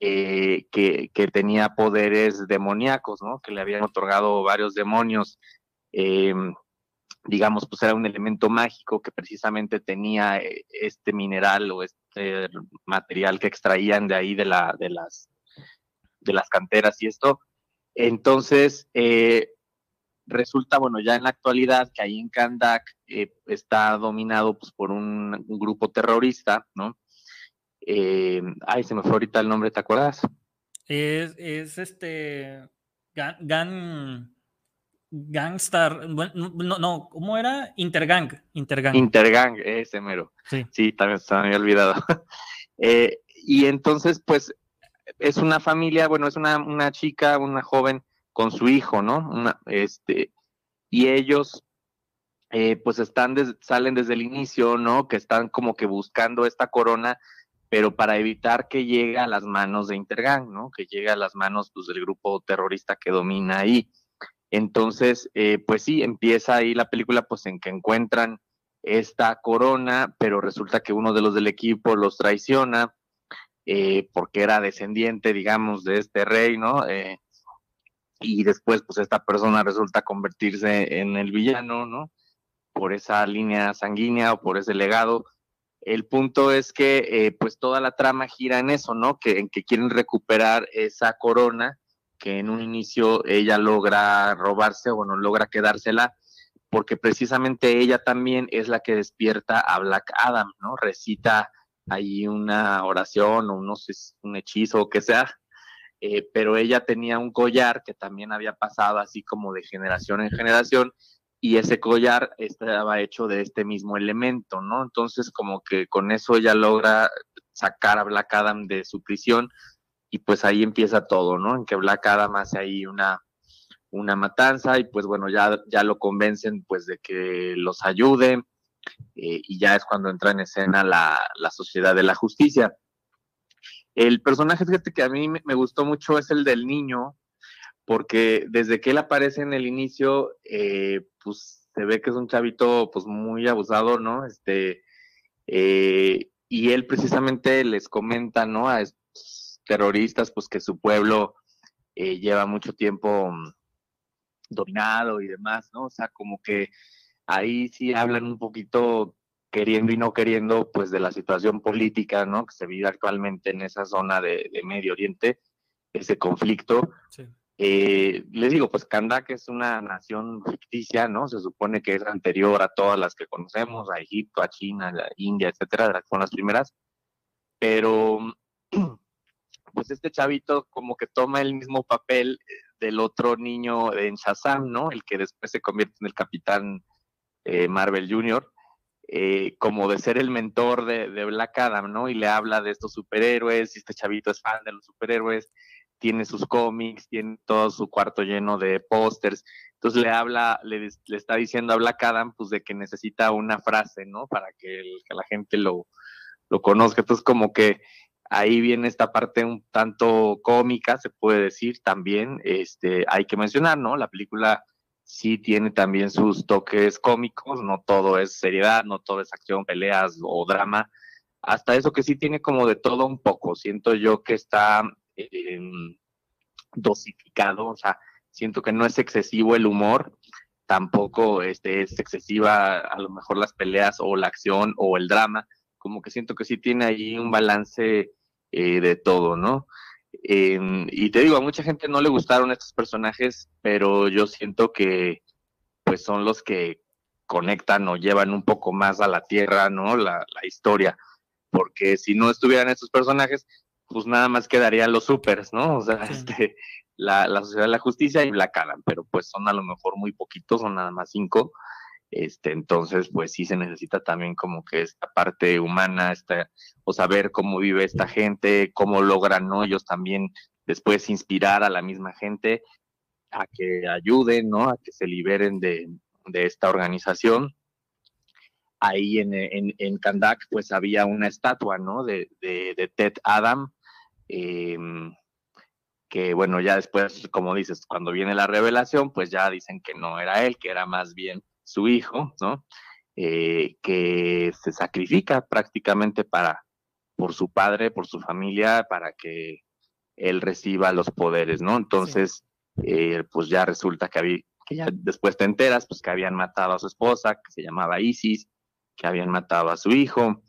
Speaker 2: Eh, que, que, tenía poderes demoníacos, ¿no? Que le habían otorgado varios demonios. digamos, pues era un elemento mágico que precisamente tenía este mineral o este material que extraían de ahí de, la, de las de las canteras y esto. Entonces, eh, resulta, bueno, ya en la actualidad que ahí en Kandak eh, está dominado pues, por un, grupo terrorista, ¿no? Eh, ay, se me fue ahorita el nombre, ¿te acuerdas?
Speaker 1: Es, es este. Gang. Gangstar. Bueno, no, no, ¿cómo era? Intergang. Intergang.
Speaker 2: Intergang, ese mero. Sí, sí también se me había olvidado. y entonces, pues, es una familia, bueno, es una, una chica, una joven con su hijo, ¿no? Una, este, y ellos, eh, pues están, salen desde el inicio, ¿no? Que están como que buscando esta corona, pero para evitar que llegue a las manos de Intergang, ¿no? Que llegue a las manos pues, del grupo terrorista que domina ahí. Entonces, eh, pues sí, empieza ahí la película, pues en que encuentran esta corona, pero resulta que uno de los del equipo los traiciona eh, porque era descendiente, digamos, de este rey, ¿no? Eh, y después, pues esta persona resulta convertirse en el villano, ¿no? Por esa línea sanguínea o por ese legado. El punto es que, eh, pues toda la trama gira en eso, ¿no? Que en que quieren recuperar esa corona que en un inicio ella logra robarse o no logra quedársela, porque precisamente ella también es la que despierta a Black Adam, ¿no? Recita ahí una oración o no sé, un hechizo o que sea, eh, pero ella tenía un collar que también había pasado así como de generación en generación y ese collar estaba hecho de este mismo elemento, ¿no? Entonces como que con eso ella logra sacar a Black Adam de su prisión y pues ahí empieza todo, ¿no? En que Black Adam hace ahí una, una matanza y pues bueno, ya, ya lo convencen pues de que los ayude eh, y ya es cuando entra en escena la, la, Sociedad de la Justicia. El personaje fíjate, que a mí me, gustó mucho es el del niño, porque desde que él aparece en el inicio, eh, pues se ve que es un chavito pues muy abusado, ¿no? Este, eh, y él precisamente les comenta, ¿no? A estos terroristas, pues que su pueblo lleva mucho tiempo mm, dominado y demás, ¿no? O sea, como que ahí sí hablan un poquito queriendo y no queriendo, pues de la situación política, ¿no? Que se vive actualmente en esa zona de, Medio Oriente, ese conflicto. Sí. Eh, les digo, pues Kandak es una nación ficticia, ¿no? Se supone que es anterior a todas las que conocemos, a Egipto, a China, a India, etcétera, son las primeras. Pero, pues este chavito como que toma el mismo papel eh, del otro niño en Shazam, ¿no? El que después se convierte en el capitán eh, Marvel Jr., como de ser el mentor de, Black Adam, ¿no? Y le habla de estos superhéroes, este chavito es fan de los superhéroes, tiene sus cómics, tiene todo su cuarto lleno de pósters. Entonces le habla, le, está diciendo a Black Adam, pues de que necesita una frase, ¿no? Para que, la gente lo, lo conozca. Entonces como que ahí viene esta parte un tanto cómica, se puede decir también. Este, hay que mencionar, ¿no? La película sí tiene también sus toques cómicos, no todo es seriedad, no todo es acción, peleas o drama. Hasta eso que sí tiene como de todo un poco. Siento yo que está Em, dosificado, o sea, siento que no es excesivo el humor, tampoco este, es excesiva a lo mejor las peleas o la acción o el drama, como que siento que sí tiene ahí un balance eh, de todo, ¿no? Em, y te digo, a mucha gente no le gustaron estos personajes, pero yo siento que pues son los que conectan o llevan un poco más a la tierra, ¿no? La, la historia, porque si no estuvieran estos personajes, pues nada más quedarían los supers, ¿no? O sea, este, la, la, Sociedad de la Justicia y Black Adam, pero pues son a lo mejor muy poquitos, son nada más cinco. Este, entonces, pues sí se necesita también como que esta parte humana, esta, o saber cómo vive esta gente, cómo logran, ¿no? Ellos también después inspirar a la misma gente a que ayuden, ¿no? A que se liberen de, de esta organización ahí en, en, en, Kandak pues había una estatua, ¿no? De, de, de Ted Adam, Em, que bueno, ya después, como dices, cuando viene la revelación, pues ya dicen que no era él, que era más bien su hijo, ¿no? Eh, que se sacrifica prácticamente para, por su padre, por su familia, para que él reciba los poderes, ¿no? Entonces, eh, pues ya resulta que, había, que ya después te enteras, pues que habían matado a su esposa, que se llamaba Isis, que habían matado a su hijo,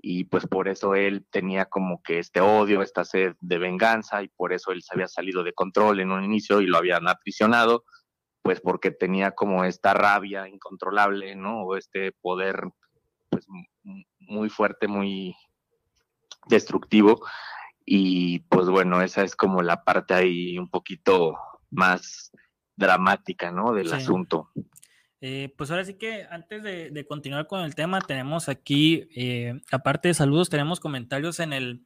Speaker 2: y pues por eso él tenía como que este odio, esta sed de venganza y por eso él se había salido de control en un inicio y lo habían aprisionado, pues porque tenía como esta rabia incontrolable, ¿no? O este poder pues muy fuerte, muy destructivo y pues bueno, esa es como la parte ahí un poquito más dramática, ¿no? Del asunto.
Speaker 1: Eh, pues ahora sí que antes de, continuar con el tema, tenemos aquí, eh, aparte de saludos, tenemos comentarios en el,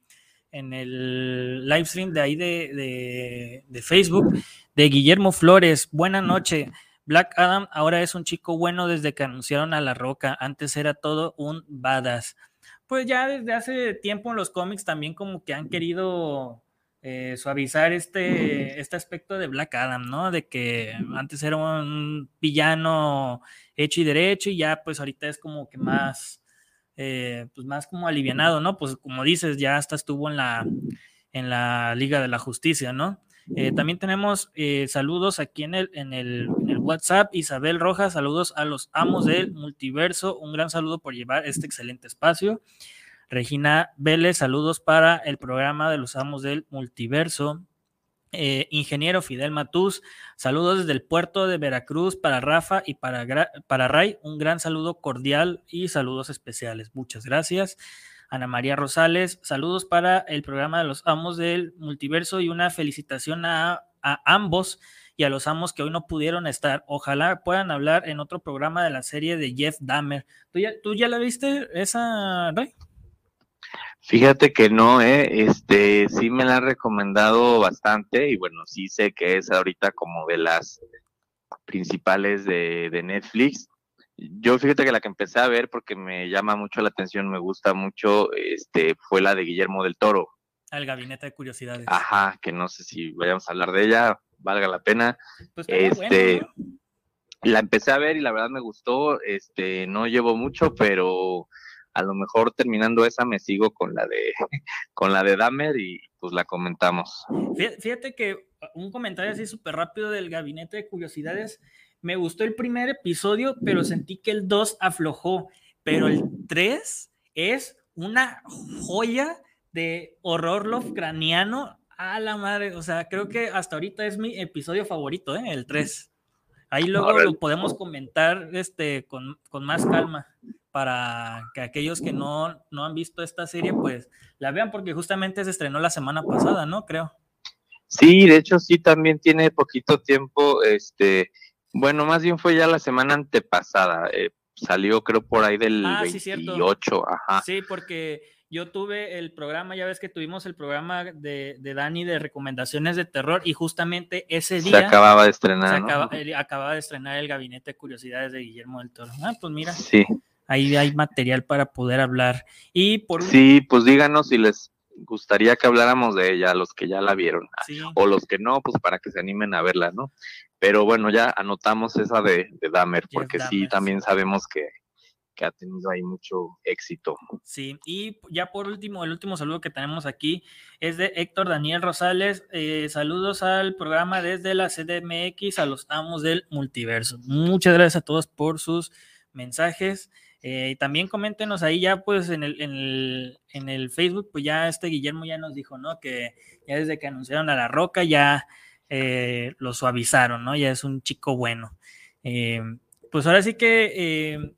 Speaker 1: en el live stream de ahí de, de, Facebook de Guillermo Flores. Buena noche. Black Adam ahora es un chico bueno desde que anunciaron a La Roca. Antes era todo un badass. Pues ya desde hace tiempo en los cómics también como que han querido eh, suavizar este, este aspecto de Black Adam, ¿no? De que antes era un villano hecho y derecho y ya pues ahorita es como que más, eh, pues más como alivianado, ¿no? Pues como dices, ya hasta estuvo en la, en la Liga de la Justicia, ¿no? Eh, también tenemos saludos aquí en el, en, el, en el WhatsApp. Isabel Rojas, saludos a los amos del multiverso. Un gran saludo por llevar este excelente espacio. Regina Vélez, saludos para el programa de los amos del multiverso. Eh, ingeniero Fidel Matús, saludos desde el puerto de Veracruz para Rafa y para, para Ray. Un gran saludo cordial y saludos especiales. Muchas gracias. Ana María Rosales, saludos para el programa de los amos del multiverso y una felicitación a, ambos y a los amos que hoy no pudieron estar. Ojalá puedan hablar en otro programa de la serie de Jeff Dahmer. ¿Tú ya, tú ya la viste esa, Ray?
Speaker 2: Fíjate que no, ¿eh? Este, sí me la han recomendado bastante y bueno, sí sé que es ahorita como de las principales de, Netflix. Yo fíjate que la que empecé a ver porque me llama mucho la atención, me gusta mucho, este, fue la de Guillermo del Toro.
Speaker 1: El gabinete de curiosidades.
Speaker 2: Ajá, que no sé si vayamos a hablar de ella, valga la pena. Pues este, la empecé a ver y la verdad me gustó, este, no llevo mucho, pero a lo mejor terminando esa me sigo con la de con la de Dahmer y pues la comentamos.
Speaker 1: Fíjate que uh, un comentario así súper rápido del gabinete de curiosidades. Me gustó el primer episodio, pero sentí que el 2 aflojó. Pero el 3 es una joya de horror lovecraniano a la madre. O sea, creo que hasta ahorita es mi episodio favorito, ¿eh? el 3. Ahí luego lo podemos comentar este, con, con más calma para que aquellos que no, no han visto esta serie, pues la vean, porque justamente se estrenó la semana pasada, ¿no? Creo.
Speaker 2: Sí, de hecho sí, también tiene poquito tiempo, este, bueno, más bien fue ya la semana antepasada, eh, salió creo por ahí del ah, 28, ajá.
Speaker 1: Sí, porque yo tuve el programa, ya ves que tuvimos el programa de, Dani de recomendaciones de terror y justamente ese día...
Speaker 2: Se acababa de estrenar.
Speaker 1: Se acababa de estrenar el Gabinete de Curiosidades de Guillermo del Toro. Ah, pues mira.
Speaker 2: Sí
Speaker 1: ahí hay material para poder hablar. Y por
Speaker 2: Sí, pues díganos si les gustaría que habláramos de ella, los que ya la vieron, o los que no, pues para que se animen a verla, ¿no? Pero bueno, ya anotamos esa de, de Dahmer, porque sí, también sabemos que, que ha tenido ahí mucho éxito.
Speaker 1: Sí, y ya por último, el último saludo que tenemos aquí es de Héctor Daniel Rosales. Eh, saludos al programa desde la CDMX, a los amos del multiverso. Muchas gracias a todos por sus mensajes. Eh, también coméntenos ahí ya, pues en el, en, el, Facebook, pues ya este Guillermo ya nos dijo, ¿no? Que ya desde que anunciaron a La Roca ya eh, lo suavizaron, ¿no? Ya es un chico bueno. Eh, pues ahora sí que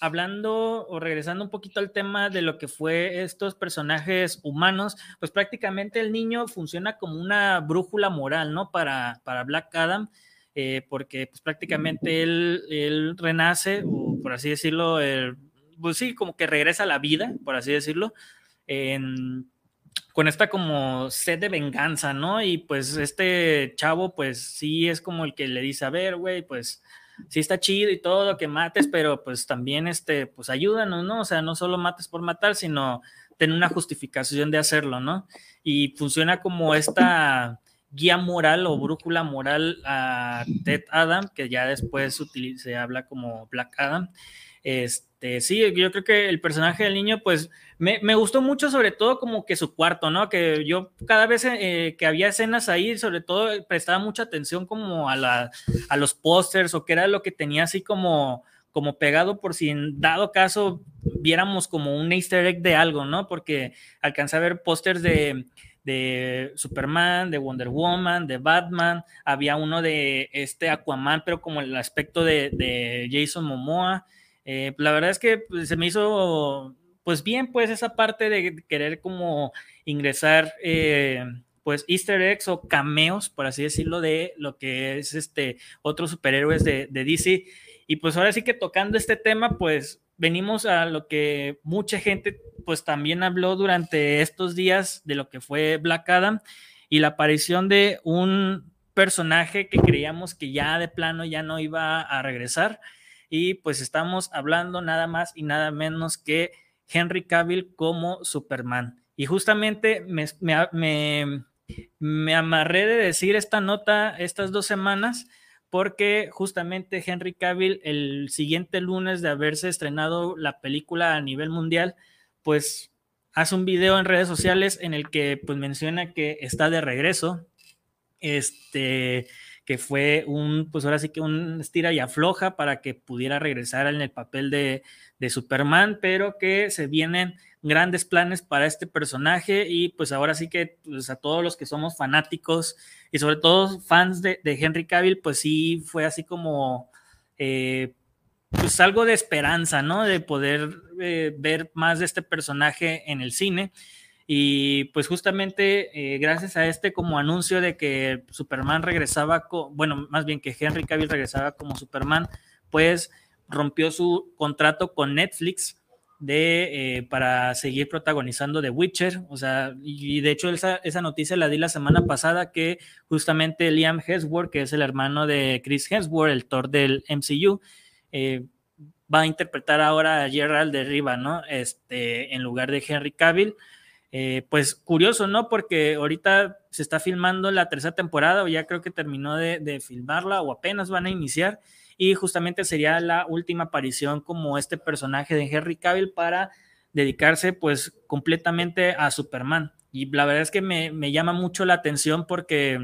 Speaker 1: hablando o regresando un poquito al tema de lo que fue estos personajes humanos, pues prácticamente el niño funciona como una brújula moral, ¿no? Para, para Black Adam. Eh, porque pues prácticamente él, él, renace, o por así decirlo, pues sí, como que regresa a la vida, por así decirlo, con esta como sed de venganza, ¿no? Y pues este chavo, pues sí es como el que le dice, a ver, güey, pues sí está chido y todo, que mates, pero pues también, este, pues ayúdanos, ¿no? O sea, no solo mates por matar, sino ten una justificación de hacerlo, ¿no? Y funciona como esta guía moral o brújula moral a Ted Adam, que ya después se habla como Black Adam. Este, sí, yo creo que el personaje del niño, pues me, gustó mucho, sobre todo como que su cuarto, ¿no? Que yo cada vez eh, que había escenas ahí, sobre todo prestaba mucha atención como a los pósters o que era lo que tenía así como, como pegado por si en dado caso viéramos como un easter egg de algo, ¿no? Porque alcancé a ver pósters de de Superman, de Wonder Woman, de Batman, había uno de este Aquaman, pero como el aspecto de, Jason Momoa. Eh, la verdad es que pues, se me hizo pues bien pues esa parte de querer como ingresar eh, pues easter eggs o cameos, por así decirlo, de lo que es este otros superhéroes de, de DC. Y pues ahora sí que tocando este tema, pues venimos a lo que mucha gente pues también habló durante estos días de lo que fue Black Adam y la aparición de un personaje que creíamos que ya de plano ya no iba a regresar y pues estamos hablando nada más y nada menos que Henry Cavill como Superman. Y justamente me, me, me amarré de decir esta nota estas dos semanas porque justamente Henry Cavill el siguiente lunes de haberse estrenado la película a nivel mundial, pues hace un video en redes sociales en el que pues menciona que está de regreso, este, que fue un, pues ahora sí que un estira y afloja para que pudiera regresar en el papel de, de Superman, pero que se vienen grandes planes para este personaje y pues ahora sí que pues, a todos los que somos fanáticos y sobre todo fans de, Henry Cavill, pues sí fue así como eh, pues algo de esperanza, ¿no? De poder eh, ver más de este personaje en el cine. Y pues justamente eh, gracias a este como anuncio de que Superman regresaba, bueno, más bien que Henry Cavill regresaba como Superman, pues rompió su contrato con Netflix de, eh, para seguir protagonizando The Witcher. O sea, y de hecho esa, esa, noticia la di la semana pasada que justamente Liam Hemsworth, que es el hermano de Chris Hemsworth, el Thor del MCU, eh, va a interpretar ahora a Gerald de Riva, ¿no? Este, en lugar de Henry Cavill. Eh, pues curioso, ¿no? Porque ahorita se está filmando la tercera temporada o ya creo que terminó de, de filmarla o apenas van a iniciar y justamente sería la última aparición como este personaje de Henry Cavill para dedicarse pues completamente a Superman. Y la verdad es que me, me llama mucho la atención porque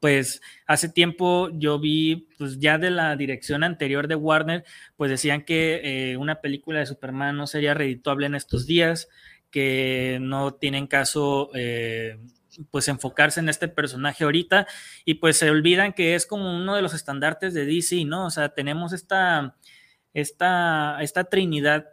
Speaker 1: pues hace tiempo yo vi, pues ya de la dirección anterior de Warner, pues decían que eh, una película de Superman no sería redituable en estos días, que no tienen caso eh, pues enfocarse en este personaje ahorita y pues se olvidan que es como uno de los estandartes de DC, ¿no? O sea, tenemos esta, esta, esta trinidad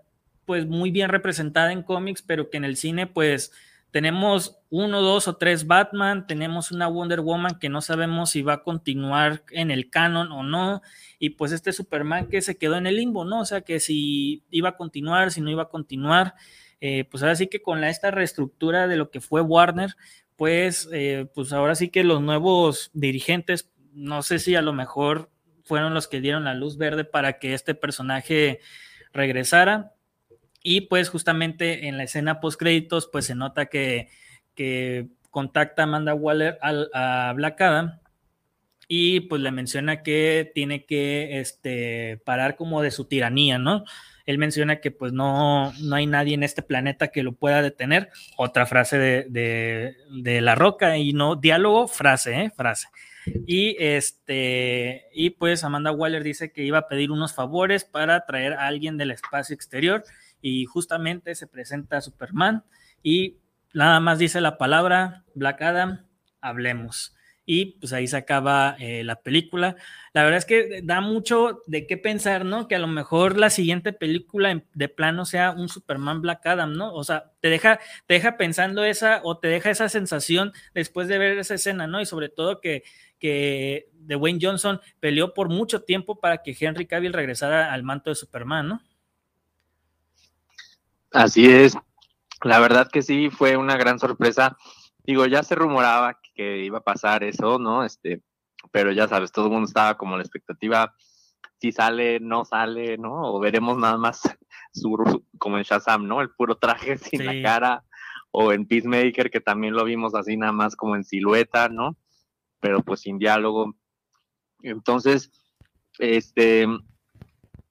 Speaker 1: pues muy bien representada en cómics, pero que en el cine pues tenemos uno, dos o tres Batman, tenemos una Wonder Woman que no sabemos si va a continuar en el canon o no, y pues este Superman que se quedó en el limbo, ¿no? O sea, que si iba a continuar, si no iba a continuar. Eh, pues ahora sí que con esta reestructura de lo que fue Warner, pues, eh, pues ahora sí que los nuevos dirigentes, no sé si a lo mejor fueron los que dieron la luz verde para que este personaje regresara. Y pues justamente en la escena post créditos, pues se nota que, que contacta a Amanda Waller a, a y pues le menciona que tiene que este, parar como de su tiranía, ¿no? Él menciona que pues no, no hay nadie en este planeta que lo pueda detener. Otra frase de, de, La Roca y no diálogo, frase, ¿eh? frase. Y este, y pues Amanda Waller dice que iba a pedir unos favores para traer a alguien del espacio exterior y justamente se presenta Superman y nada más dice la palabra Black Adam, hablemos y pues ahí se acaba eh, la película. La verdad es que da mucho de qué pensar, ¿no? Que a lo mejor la siguiente película de plano sea un Superman Black Adam, ¿no? O sea, te deja, te deja pensando esa o te deja esa sensación después de ver esa escena, ¿no? Y sobre todo que, que Dwayne Johnson peleó por mucho tiempo para que Henry Cavill regresara al manto de Superman, ¿no?
Speaker 2: Así es. La verdad que sí, fue una gran sorpresa. Digo, ya se rumoraba que iba a pasar eso, ¿no? Este, pero ya sabes, todo el mundo estaba como la expectativa, si sale, no sale, ¿no? O veremos nada más su, como en Shazam, ¿no? El puro traje sin la cara, o en Peacemaker, que también lo vimos así nada más como en silueta, ¿no? Pero pues sin diálogo. Entonces, este,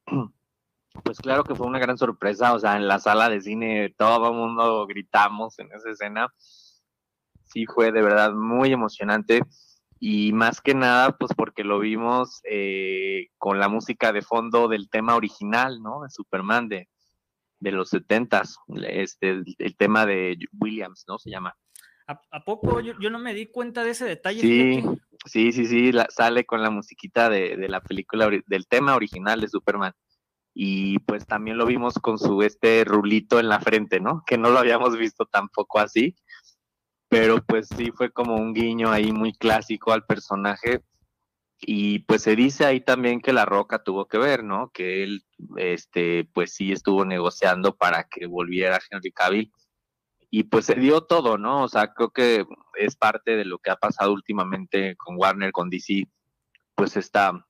Speaker 2: pues claro que fue una gran sorpresa, o sea, en la sala de cine todo el mundo gritamos en esa escena sí fue de verdad muy emocionante y más que nada, pues porque lo vimos eh, con la música de fondo del tema original, ¿no? De Superman de, de los setentas, este, el, tema de Williams, ¿no? Se llama.
Speaker 1: ¿A, poco? Yo, no me di cuenta de ese detalle.
Speaker 2: Sí, sí, sí, sí, sale con la musiquita de, de, la película, del tema original de Superman. Y pues también lo vimos con su este rulito en la frente, ¿no? Que no lo habíamos visto tampoco así pero pues sí fue como un guiño ahí muy clásico al personaje y pues se dice ahí también que La Roca tuvo que ver, ¿no? Que él, este, pues sí estuvo negociando para que volviera Henry Cavill y pues se dio todo, ¿no? O sea, creo que es parte de lo que ha pasado últimamente con Warner, con DC, pues esta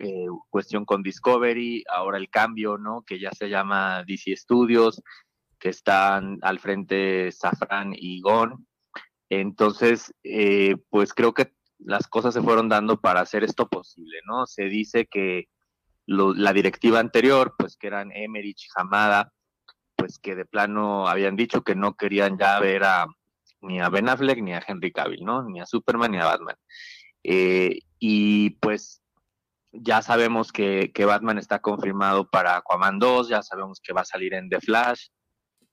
Speaker 2: eh, cuestión con Discovery, ahora el cambio, ¿no? Que ya se llama DC Studios, que están al frente Safran y Gon. Entonces, eh, pues creo que las cosas se fueron dando para hacer esto posible, ¿no? Se dice que la directiva anterior, pues que eran Emerich y Hamada, pues que de plano habían dicho que no querían ya ver a ni a Ben Affleck ni a Henry Cavill, ¿no? Ni a Superman ni a Batman. Eh, y pues ya sabemos que, que, Batman está confirmado para Aquaman 2, ya sabemos que va a salir en The Flash,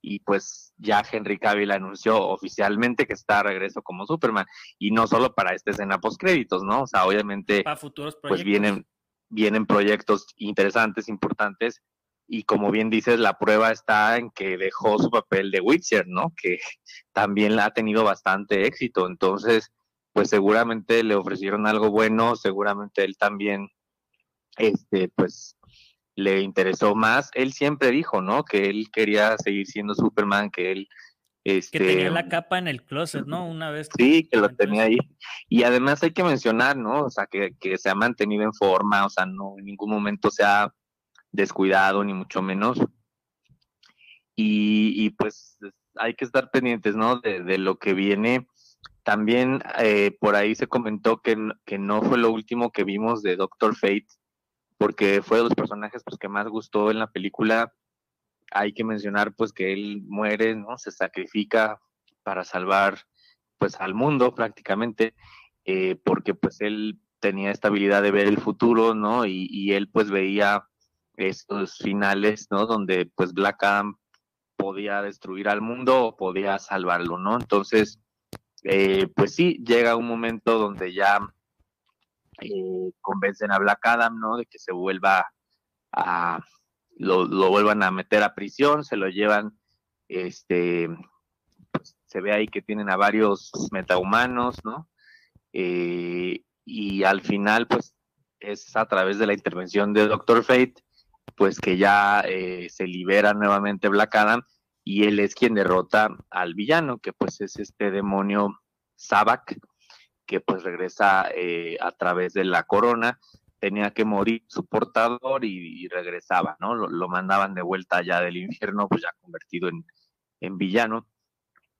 Speaker 2: y pues ya Henry Cavill anunció oficialmente que está a regreso como Superman y no solo para esta escena post créditos, ¿no? O sea, obviamente
Speaker 1: para futuros
Speaker 2: proyectos. pues vienen vienen proyectos interesantes, importantes y como bien dices, la prueba está en que dejó su papel de Witcher, ¿no? Que también ha tenido bastante éxito, entonces pues seguramente le ofrecieron algo bueno, seguramente él también este pues le interesó más. Él siempre dijo, ¿no? Que él quería seguir siendo Superman, que él... Este,
Speaker 1: que tenía la capa en el closet, ¿no? Una vez.
Speaker 2: Sí, que lo tenía ahí. Y además hay que mencionar, ¿no? O sea, que, que se ha mantenido en forma, o sea, no en ningún momento se ha descuidado, ni mucho menos. Y, y pues hay que estar pendientes, ¿no? De, de lo que viene. También eh, por ahí se comentó que, que no fue lo último que vimos de Doctor Fate, porque fue de los personajes pues, que más gustó en la película. Hay que mencionar pues que él muere, ¿no? Se sacrifica para salvar pues al mundo prácticamente, eh, porque pues él tenía esta habilidad de ver el futuro, ¿no? Y, él pues veía estos finales, ¿no? Donde pues Black Adam podía destruir al mundo o podía salvarlo, ¿no? Entonces, eh, pues sí, llega un momento donde ya eh, convencen a Black Adam, ¿no? De que se vuelva a, lo, vuelvan a meter a prisión, se lo llevan, este, pues, se ve ahí que tienen a varios metahumanos, ¿no? Eh, y al final, pues, es a través de la intervención de Doctor Fate, pues que ya eh, se libera nuevamente Black Adam y él es quien derrota al villano, que pues es este demonio Sabak, que pues regresa eh, a través de la corona, tenía que morir su portador y, regresaba, ¿no? Lo, mandaban de vuelta allá del infierno, pues ya convertido en, en villano.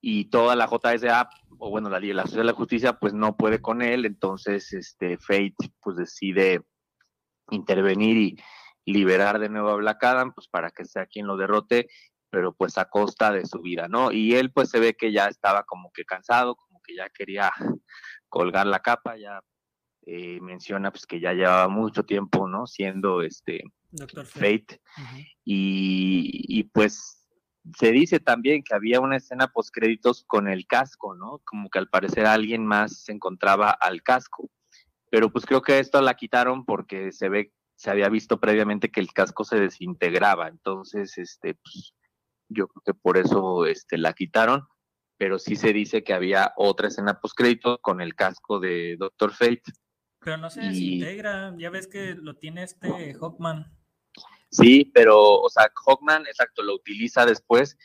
Speaker 2: Y toda la JSA, o bueno, la, la Sociedad de la Justicia, pues no puede con él, entonces este Fate pues decide intervenir y liberar de nuevo a Black Adam, pues para que sea quien lo derrote, pero pues a costa de su vida, ¿no? Y él pues se ve que ya estaba como que cansado, como que ya quería colgar la capa, ya eh, menciona pues que ya llevaba mucho tiempo, ¿no? Siendo este
Speaker 1: Doctor
Speaker 2: Fate. y, pues se dice también que había una escena post créditos con el casco, ¿no? Como que al parecer alguien más se encontraba al casco. Pero pues creo que esto la quitaron porque se ve, se había visto previamente que el casco se desintegraba. Entonces, este, pues, yo creo que por eso este, la quitaron pero sí se dice que había otra escena postcrédito con el casco de Doctor Fate.
Speaker 1: Pero no se desintegra, ya ves que lo tiene este Hawkman.
Speaker 2: Sí, pero, o sea, Hawkman, exacto, lo utiliza después,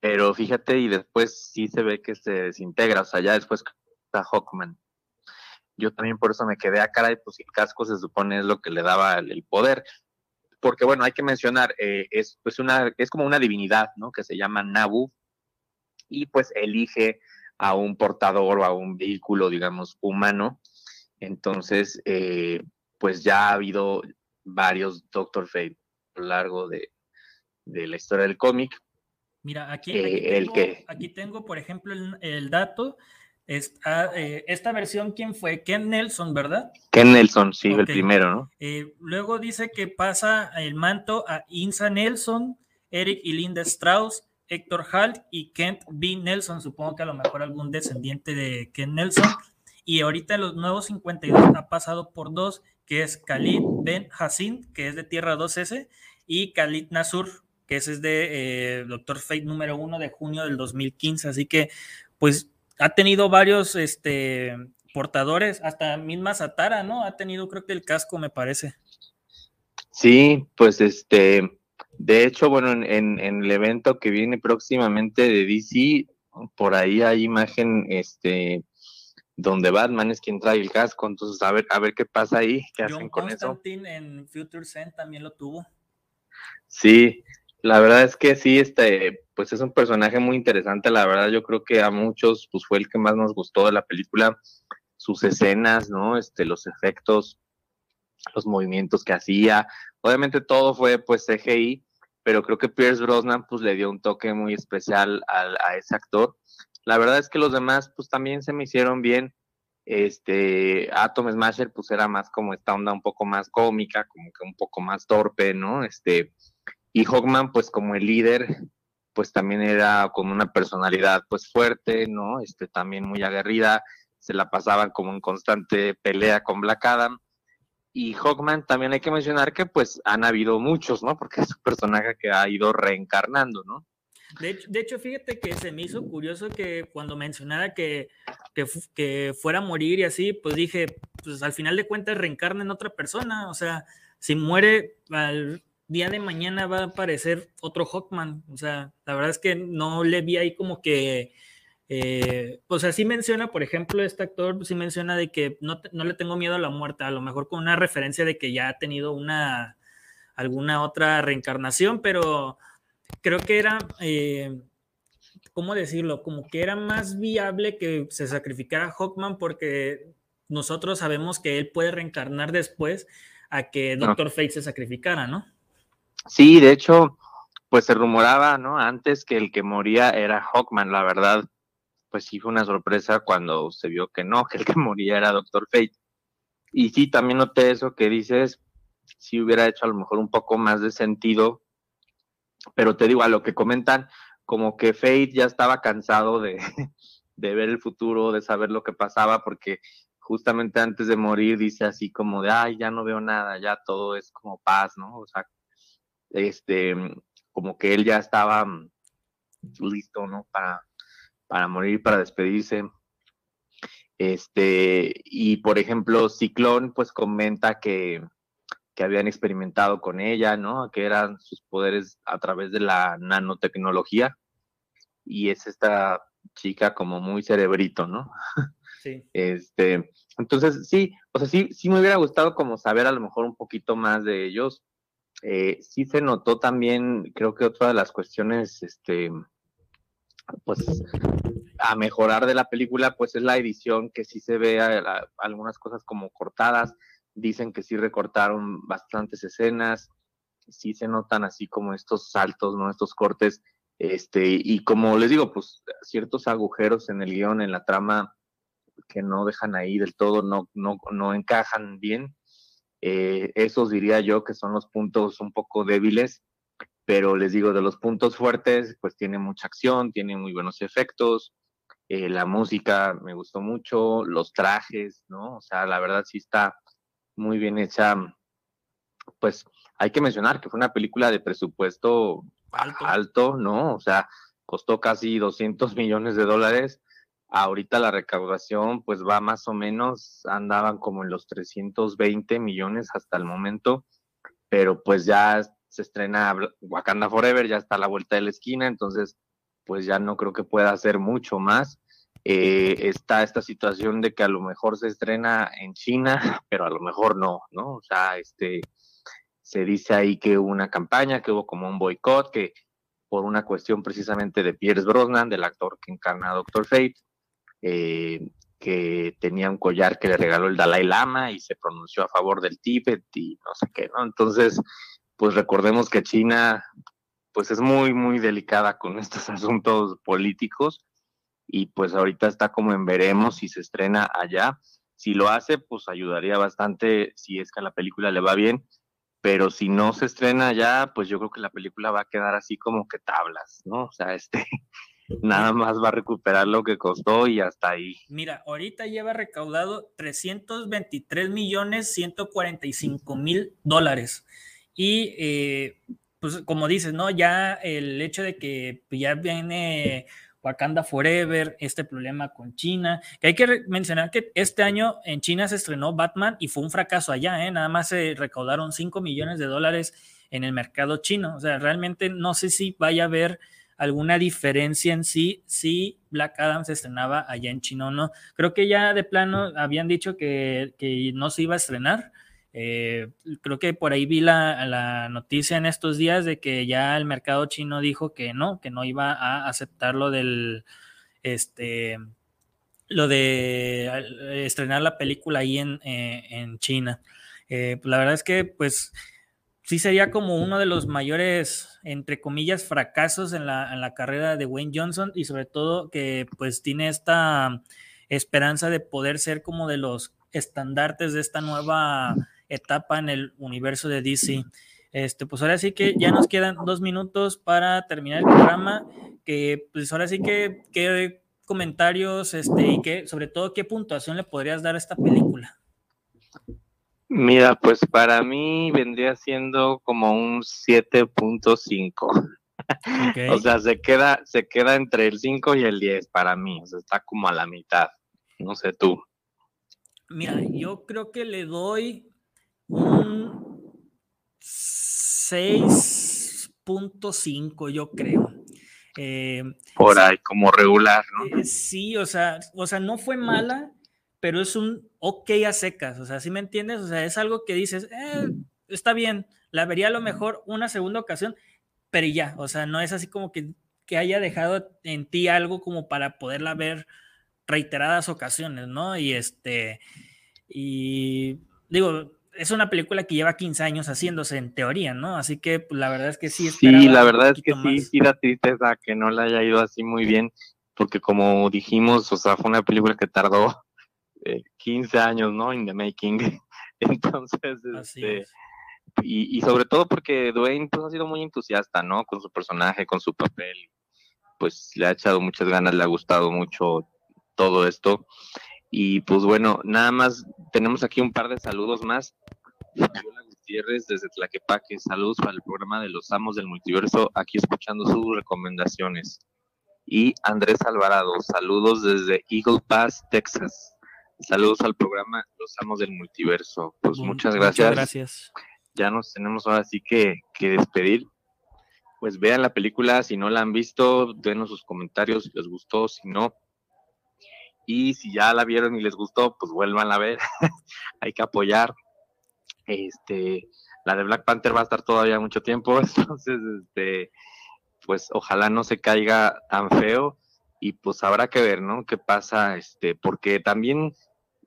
Speaker 2: pero fíjate, y después sí se ve que se desintegra, o sea, ya después está Hawkman. Yo también por eso me quedé a cara y pues el casco se supone es lo que le daba el, poder. Porque bueno, hay que mencionar, eh, es pues una, es como una divinidad, ¿no? Que se llama Nabu, y pues elige a un portador o a un vehículo, digamos, humano. Entonces, eh, pues ya ha habido varios Doctor Fate a lo largo de, la historia del cómic.
Speaker 1: Mira, aquí, eh, tengo, que... aquí, tengo, por ejemplo, el, dato. Esta, eh, esta versión, ¿quién fue? Ken Nelson, ¿verdad?
Speaker 2: Ken Nelson, sí, el primero, ¿no?
Speaker 1: luego dice que pasa el manto a Insa Nelson, Eric y Linda Strauss, Héctor Halt y Kent B. Nelson, supongo que a lo mejor algún descendiente de Kent Nelson. Y ahorita en los nuevos 52 ha pasado por dos, que es Khalid Ben Hassin, que es de Tierra 2S, y Khalid Nasur, que ese es de eh, Doctor Fate número uno de junio del 2015. Así que, pues, ha tenido varios este, portadores, hasta misma Satara, ¿no? Ha tenido, creo que el casco, me parece.
Speaker 2: Sí, pues este, de hecho, bueno, en, el evento que viene próximamente de DC, por ahí hay imagen este donde Batman es quien trae el casco, entonces a ver, a ver qué pasa ahí, qué hacen con
Speaker 1: Constantine en Future Zen también lo tuvo.
Speaker 2: Sí, la verdad es que sí, este, pues es un personaje muy interesante, la verdad yo creo que a muchos pues fue el que más nos gustó de la película, sus escenas, ¿no? Este, los efectos, los movimientos que hacía. Obviamente todo fue pues CGI, pero creo que Pierce Brosnan pues le dio un toque muy especial a, ese actor. La verdad es que los demás pues también se me hicieron bien. Este Atom Smasher pues era más como esta onda un poco más cómica, como que un poco más torpe, ¿no? Este y Hawkman pues como el líder pues también era como una personalidad pues fuerte, ¿no? Este también muy aguerrida, se la pasaban como en constante pelea con Black Adam. Y Hawkman también hay que mencionar que pues han habido muchos, ¿no? Porque es un personaje que ha ido reencarnando, ¿no?
Speaker 1: De hecho, fíjate que se me hizo curioso que cuando mencionara que, que, fuera a morir y así, pues dije, pues al final de cuentas reencarna en otra persona. O sea, si muere al día de mañana va a aparecer otro Hawkman. O sea, la verdad es que no le vi ahí como que. Eh, o sea, sí menciona, por ejemplo, este actor, sí menciona de que no, no le tengo miedo a la muerte, a lo mejor con una referencia de que ya ha tenido una alguna otra reencarnación, pero creo que era, eh, ¿cómo decirlo? Como que era más viable que se sacrificara Hawkman porque nosotros sabemos que él puede reencarnar después a que Doctor Fate se sacrificara, ¿no?
Speaker 2: Sí, de hecho, pues se rumoraba, ¿no? Antes que el que moría era Hawkman, la verdad, pues sí fue una sorpresa cuando se vio que no, que el que moría era Doctor Fate. Y sí, también noté eso que dices, si hubiera hecho a lo mejor un poco más de sentido pero te digo, a lo que comentan, como que Fate ya estaba cansado de, de ver el futuro, de saber lo que pasaba, porque justamente antes de morir dice así como de, ay, ya no veo nada, ya todo es como paz, ¿no? O sea, este, como que él ya estaba listo, ¿no? Para, para morir, para despedirse. Este, y por ejemplo, Ciclón, pues comenta que, que habían experimentado con ella, ¿no? Que eran sus poderes a través de la nanotecnología. Y es esta chica como muy cerebrito, ¿no? Sí. Este, entonces, sí, o sea, sí, sí me hubiera gustado como saber a lo mejor un poquito más de ellos. Eh, sí se notó también, creo que otra de las cuestiones, este, pues, a mejorar de la película, pues es la edición, que sí se ve algunas cosas como cortadas dicen que sí recortaron bastantes escenas, sí se notan así como estos saltos, ¿no? Estos cortes, este, y como les digo, pues ciertos agujeros en el guion, en la trama, que no dejan ahí del todo, no, no, no encajan bien. Eh, esos diría yo que son los puntos un poco débiles, pero les digo, de los puntos fuertes, pues tiene mucha acción, tiene muy buenos efectos, eh, la música me gustó mucho, los trajes, ¿no? O sea, la verdad sí está muy bien hecha. Pues hay que mencionar que fue una película de presupuesto alto, ¿no? O sea, costó casi 200 millones de dólares. Ahorita la recaudación pues va más o menos, andaban como en los 320 millones hasta el momento, pero pues ya se estrena Wakanda Forever, ya está a la vuelta de la esquina, entonces pues ya no creo que pueda hacer mucho más. Eh, está esta situación de que a lo mejor se estrena en China, pero a lo mejor no, ¿no? O sea, este, se dice ahí que hubo una campaña, que hubo como un boicot, que por una cuestión precisamente de Pierce Brosnan, del actor que encarna a Doctor Fate, eh, que tenía un collar que le regaló el Dalai Lama y se pronunció a favor del Tíbet y no sé qué, ¿no? Entonces, pues recordemos que China, pues es muy, muy delicada con estos asuntos políticos y pues ahorita está como en veremos si se estrena allá. Si lo hace, pues ayudaría bastante si es que a la película le va bien, pero si no se estrena allá, pues yo creo que la película va a quedar así como que tablas, ¿no? O sea, este nada más va a recuperar lo que costó y hasta ahí.
Speaker 1: Mira, ahorita lleva recaudado 323 millones 145 mil dólares. Y eh, pues como dices, ¿no? Ya el hecho de que ya viene Wakanda Forever, este problema con China, que hay que mencionar que este año en China se estrenó Batman y fue un fracaso allá, ¿eh? nada más se recaudaron 5 millones de dólares en el mercado chino, o sea, realmente no sé si vaya a haber alguna diferencia en sí si Black Adam se estrenaba allá en China o no. Creo que ya de plano habían dicho que, que no se iba a estrenar, eh, creo que por ahí vi la, noticia en estos días de que ya el mercado chino dijo que no, que no iba a aceptar lo del, este, lo de eh, estrenar la película ahí en, eh, China. Pues la verdad es que, pues, sí sería como uno de los mayores, entre comillas, fracasos en la, en la carrera de Wayne Johnson y sobre todo que, pues, tiene esta esperanza de poder ser como de los estandartes de esta nueva etapa en el universo de DC. Este, pues ahora sí que ya nos quedan dos minutos para terminar el programa. Que pues ahora sí que, qué comentarios, este, y qué, sobre todo, qué puntuación le podrías dar a esta película.
Speaker 2: Mira, pues para mí vendría siendo como un 7.5. o sea, se queda, se queda entre el 5 y el 10 para mí. O sea, está como a la mitad. No sé tú.
Speaker 1: Mira, yo creo que le doy un 6.5, yo creo.
Speaker 2: Eh, Por ahí, como regular, ¿no?
Speaker 1: Eh, sí, o sea, o sea, no fue mala, pero es un ok a secas, o sea, ¿sí me entiendes? O sea, es algo que dices, eh, está bien, la vería a lo mejor una segunda ocasión, pero ya, o sea, no es así como que, que haya dejado en ti algo como para poderla ver reiteradas ocasiones, ¿no? Y este, y digo, es una película que lleva 15 años haciéndose en teoría, ¿no? Así que pues, la verdad es que sí.
Speaker 2: Sí, la verdad es que sí, sí da tristeza que no la haya ido así muy bien, porque como dijimos, o sea, fue una película que tardó 15 eh, años, ¿no? In the making. Entonces, este, y, y, sobre todo porque Dwayne pues, ha sido muy entusiasta, ¿no? Con su personaje, con su papel. Pues le ha echado muchas ganas, le ha gustado mucho todo esto. Y pues bueno, nada más tenemos aquí un par de saludos más. Fabiola Gutiérrez desde Tlaquepaque, saludos para el programa de los amos del multiverso, aquí escuchando sus recomendaciones. Y Andrés Alvarado, saludos desde Eagle Pass, Texas. Saludos al programa Los Amos del Multiverso. Pues muchas gracias. Muchas
Speaker 1: gracias.
Speaker 2: Ya nos tenemos ahora sí que, que despedir pues vean la película, si no la han visto, denos sus comentarios si les gustó, si no, y si ya la vieron y les gustó, pues vuelvan a ver. Hay que apoyar. Este, la de Black Panther va a estar todavía mucho tiempo, entonces, este, pues ojalá no se caiga tan feo y pues habrá que ver, ¿no? ¿Qué pasa? Este, porque también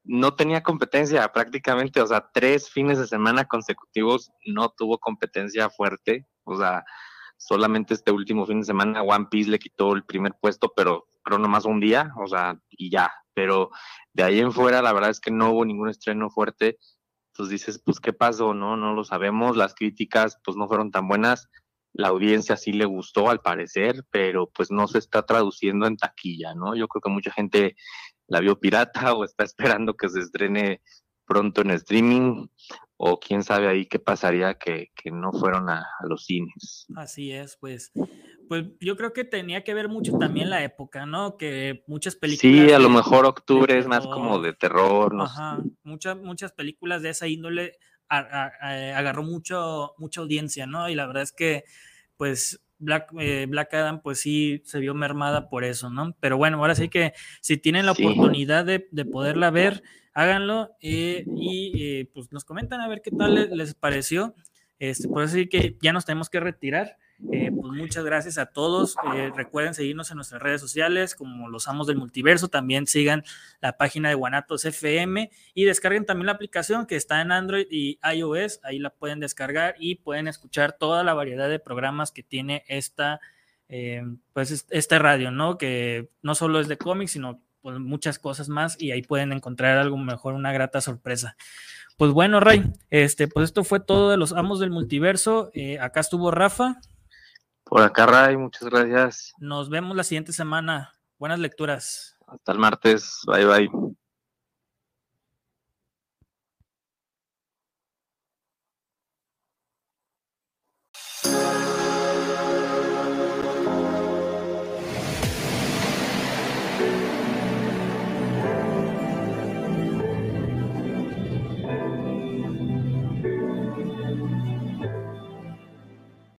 Speaker 2: no tenía competencia prácticamente, o sea, tres fines de semana consecutivos no tuvo competencia fuerte, o sea, solamente este último fin de semana One Piece le quitó el primer puesto, pero creo nomás un día, o sea, y ya. Pero de ahí en fuera, la verdad es que no hubo ningún estreno fuerte. Entonces dices, pues, ¿qué pasó? No, no lo sabemos. Las críticas, pues, no fueron tan buenas. La audiencia sí le gustó, al parecer, pero pues no se está traduciendo en taquilla, ¿no? Yo creo que mucha gente la vio pirata o está esperando que se estrene pronto en streaming o quién sabe ahí qué pasaría que, no fueron a, los cines.
Speaker 1: Así es, pues, pues yo creo que tenía que ver mucho también la época, ¿no? Que muchas películas...
Speaker 2: Sí, a lo mejor octubre es más como de terror, ¿no?
Speaker 1: Ajá, muchas, muchas películas de esa índole agarró mucho, mucha audiencia, ¿no? Y la verdad es que, pues, Black, eh, Black Adam, pues sí se vio mermada por eso, ¿no? Pero bueno, ahora sí que si tienen la oportunidad de, de poderla ver, háganlo eh, y eh, pues nos comentan a ver qué tal les, pareció. Este, por eso sí que ya nos tenemos que retirar. Eh, pues muchas gracias a todos. recuerden seguirnos en nuestras redes sociales como los amos del multiverso. También sigan la página de Guanatos FM y descarguen también la aplicación que está en Android y iOS. Ahí la pueden descargar y pueden escuchar toda la variedad de programas que tiene esta, pues esta radio, ¿no? Que no solo es de cómics, sino pues, muchas cosas más y ahí pueden encontrar algo mejor, una grata sorpresa. Pues bueno, Ray, este, pues esto fue todo de los amos del multiverso. Eh, acá estuvo Rafa.
Speaker 2: Por acá, Ray, muchas gracias.
Speaker 1: Nos vemos la siguiente semana. Buenas lecturas.
Speaker 2: Hasta el martes. Bye, bye.